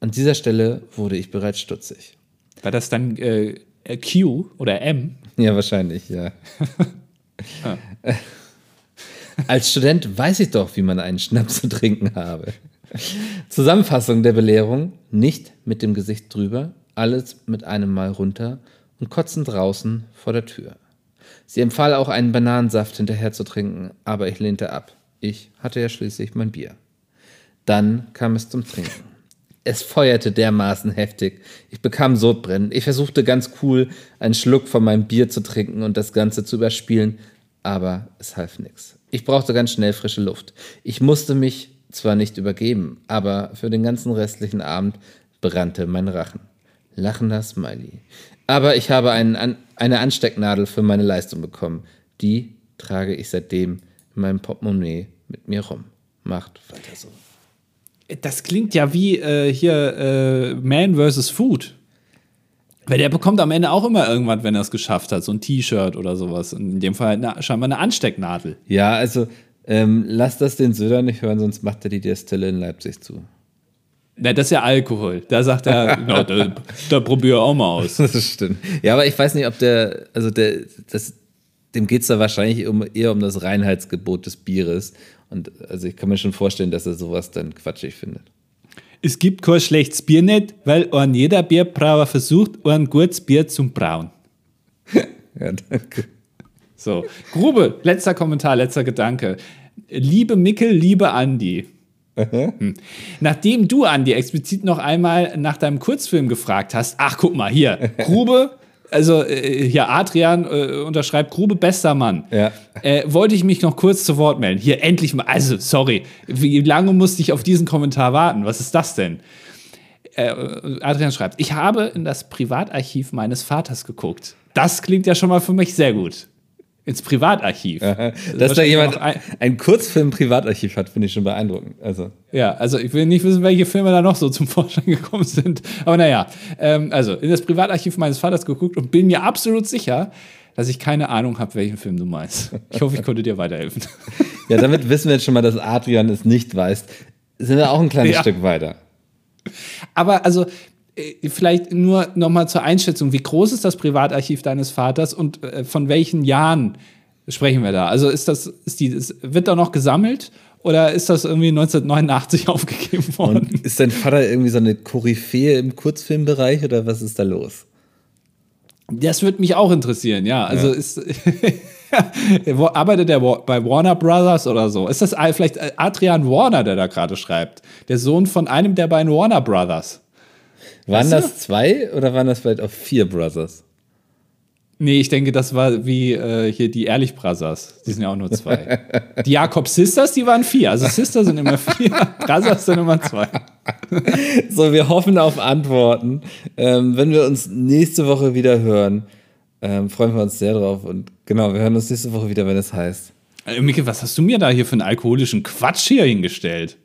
An dieser Stelle wurde ich bereits stutzig. War das dann äh, Q oder M? Ja, wahrscheinlich, ja. ah. Als Student weiß ich doch, wie man einen Schnaps zu trinken habe. Zusammenfassung der Belehrung: nicht mit dem Gesicht drüber, alles mit einem Mal runter und kotzen draußen vor der Tür. Sie empfahl auch einen Bananensaft hinterher zu trinken, aber ich lehnte ab. Ich hatte ja schließlich mein Bier. Dann kam es zum Trinken. Es feuerte dermaßen heftig. Ich bekam Sodbrennen. Ich versuchte ganz cool, einen Schluck von meinem Bier zu trinken und das Ganze zu überspielen, aber es half nichts. Ich brauchte ganz schnell frische Luft. Ich musste mich zwar nicht übergeben, aber für den ganzen restlichen Abend brannte mein Rachen. Lachender Smiley. Aber ich habe einen, eine Anstecknadel für meine Leistung bekommen. Die trage ich seitdem in meinem Portemonnaie mit mir rum. Macht weiter so. Das klingt ja wie äh, hier äh, Man vs. Food. Weil der bekommt am Ende auch immer irgendwann, wenn er es geschafft hat, so ein T-Shirt oder sowas. in dem Fall eine, scheinbar eine Anstecknadel. Ja, also ähm, lass das den Söder nicht hören, sonst macht er die Destille in Leipzig zu. Na, das ist ja Alkohol. Da sagt er, no, da, da probier auch mal aus. Das stimmt. Ja, aber ich weiß nicht, ob der, also der, das, dem geht es da wahrscheinlich um, eher um das Reinheitsgebot des Bieres. Und also ich kann mir schon vorstellen, dass er sowas dann quatschig findet. Es gibt kein schlechtes Bier nicht, weil ein jeder Bierbrauer versucht, ein gutes Bier zum Brauen. ja, danke. So, Grube, letzter Kommentar, letzter Gedanke. Liebe Mickel, liebe Andi. Hm. Nachdem du, Andi, explizit noch einmal nach deinem Kurzfilm gefragt hast, ach, guck mal, hier, Grube, also äh, hier Adrian äh, unterschreibt Grube, bester Mann. Ja. Äh, wollte ich mich noch kurz zu Wort melden. Hier endlich mal, also sorry, wie lange musste ich auf diesen Kommentar warten? Was ist das denn? Äh, Adrian schreibt, ich habe in das Privatarchiv meines Vaters geguckt. Das klingt ja schon mal für mich sehr gut ins Privatarchiv. Aha. Dass da jemand ein, ein Kurzfilm-Privatarchiv hat, finde ich schon beeindruckend. Also. Ja, also ich will nicht wissen, welche Filme da noch so zum Vorschein gekommen sind. Aber naja, ähm, also in das Privatarchiv meines Vaters geguckt und bin mir absolut sicher, dass ich keine Ahnung habe, welchen Film du meinst. Ich hoffe, ich konnte dir weiterhelfen. Ja, damit wissen wir jetzt schon mal, dass Adrian es nicht weiß. Sind wir auch ein kleines ja. Stück weiter. Aber also, vielleicht nur nochmal zur Einschätzung, wie groß ist das Privatarchiv deines Vaters und äh, von welchen Jahren sprechen wir da? Also ist das, ist die, wird da noch gesammelt oder ist das irgendwie 1989 aufgegeben worden? Und ist dein Vater irgendwie so eine Koryphäe im Kurzfilmbereich oder was ist da los? Das würde mich auch interessieren, ja. Also ja. ist. arbeitet er bei Warner Brothers oder so? Ist das vielleicht Adrian Warner, der da gerade schreibt? Der Sohn von einem der beiden Warner Brothers? Waren das zwei oder waren das vielleicht auch vier Brothers? Nee, ich denke, das war wie äh, hier die Ehrlich Brothers. Die sind ja auch nur zwei. die Jakob Sisters, die waren vier. Also Sisters sind immer vier, Brothers sind immer zwei. so, wir hoffen auf Antworten. Ähm, wenn wir uns nächste Woche wieder hören, ähm, freuen wir uns sehr drauf. Und genau, wir hören uns nächste Woche wieder, wenn es heißt. Äh, Micke, was hast du mir da hier für einen alkoholischen Quatsch hier hingestellt?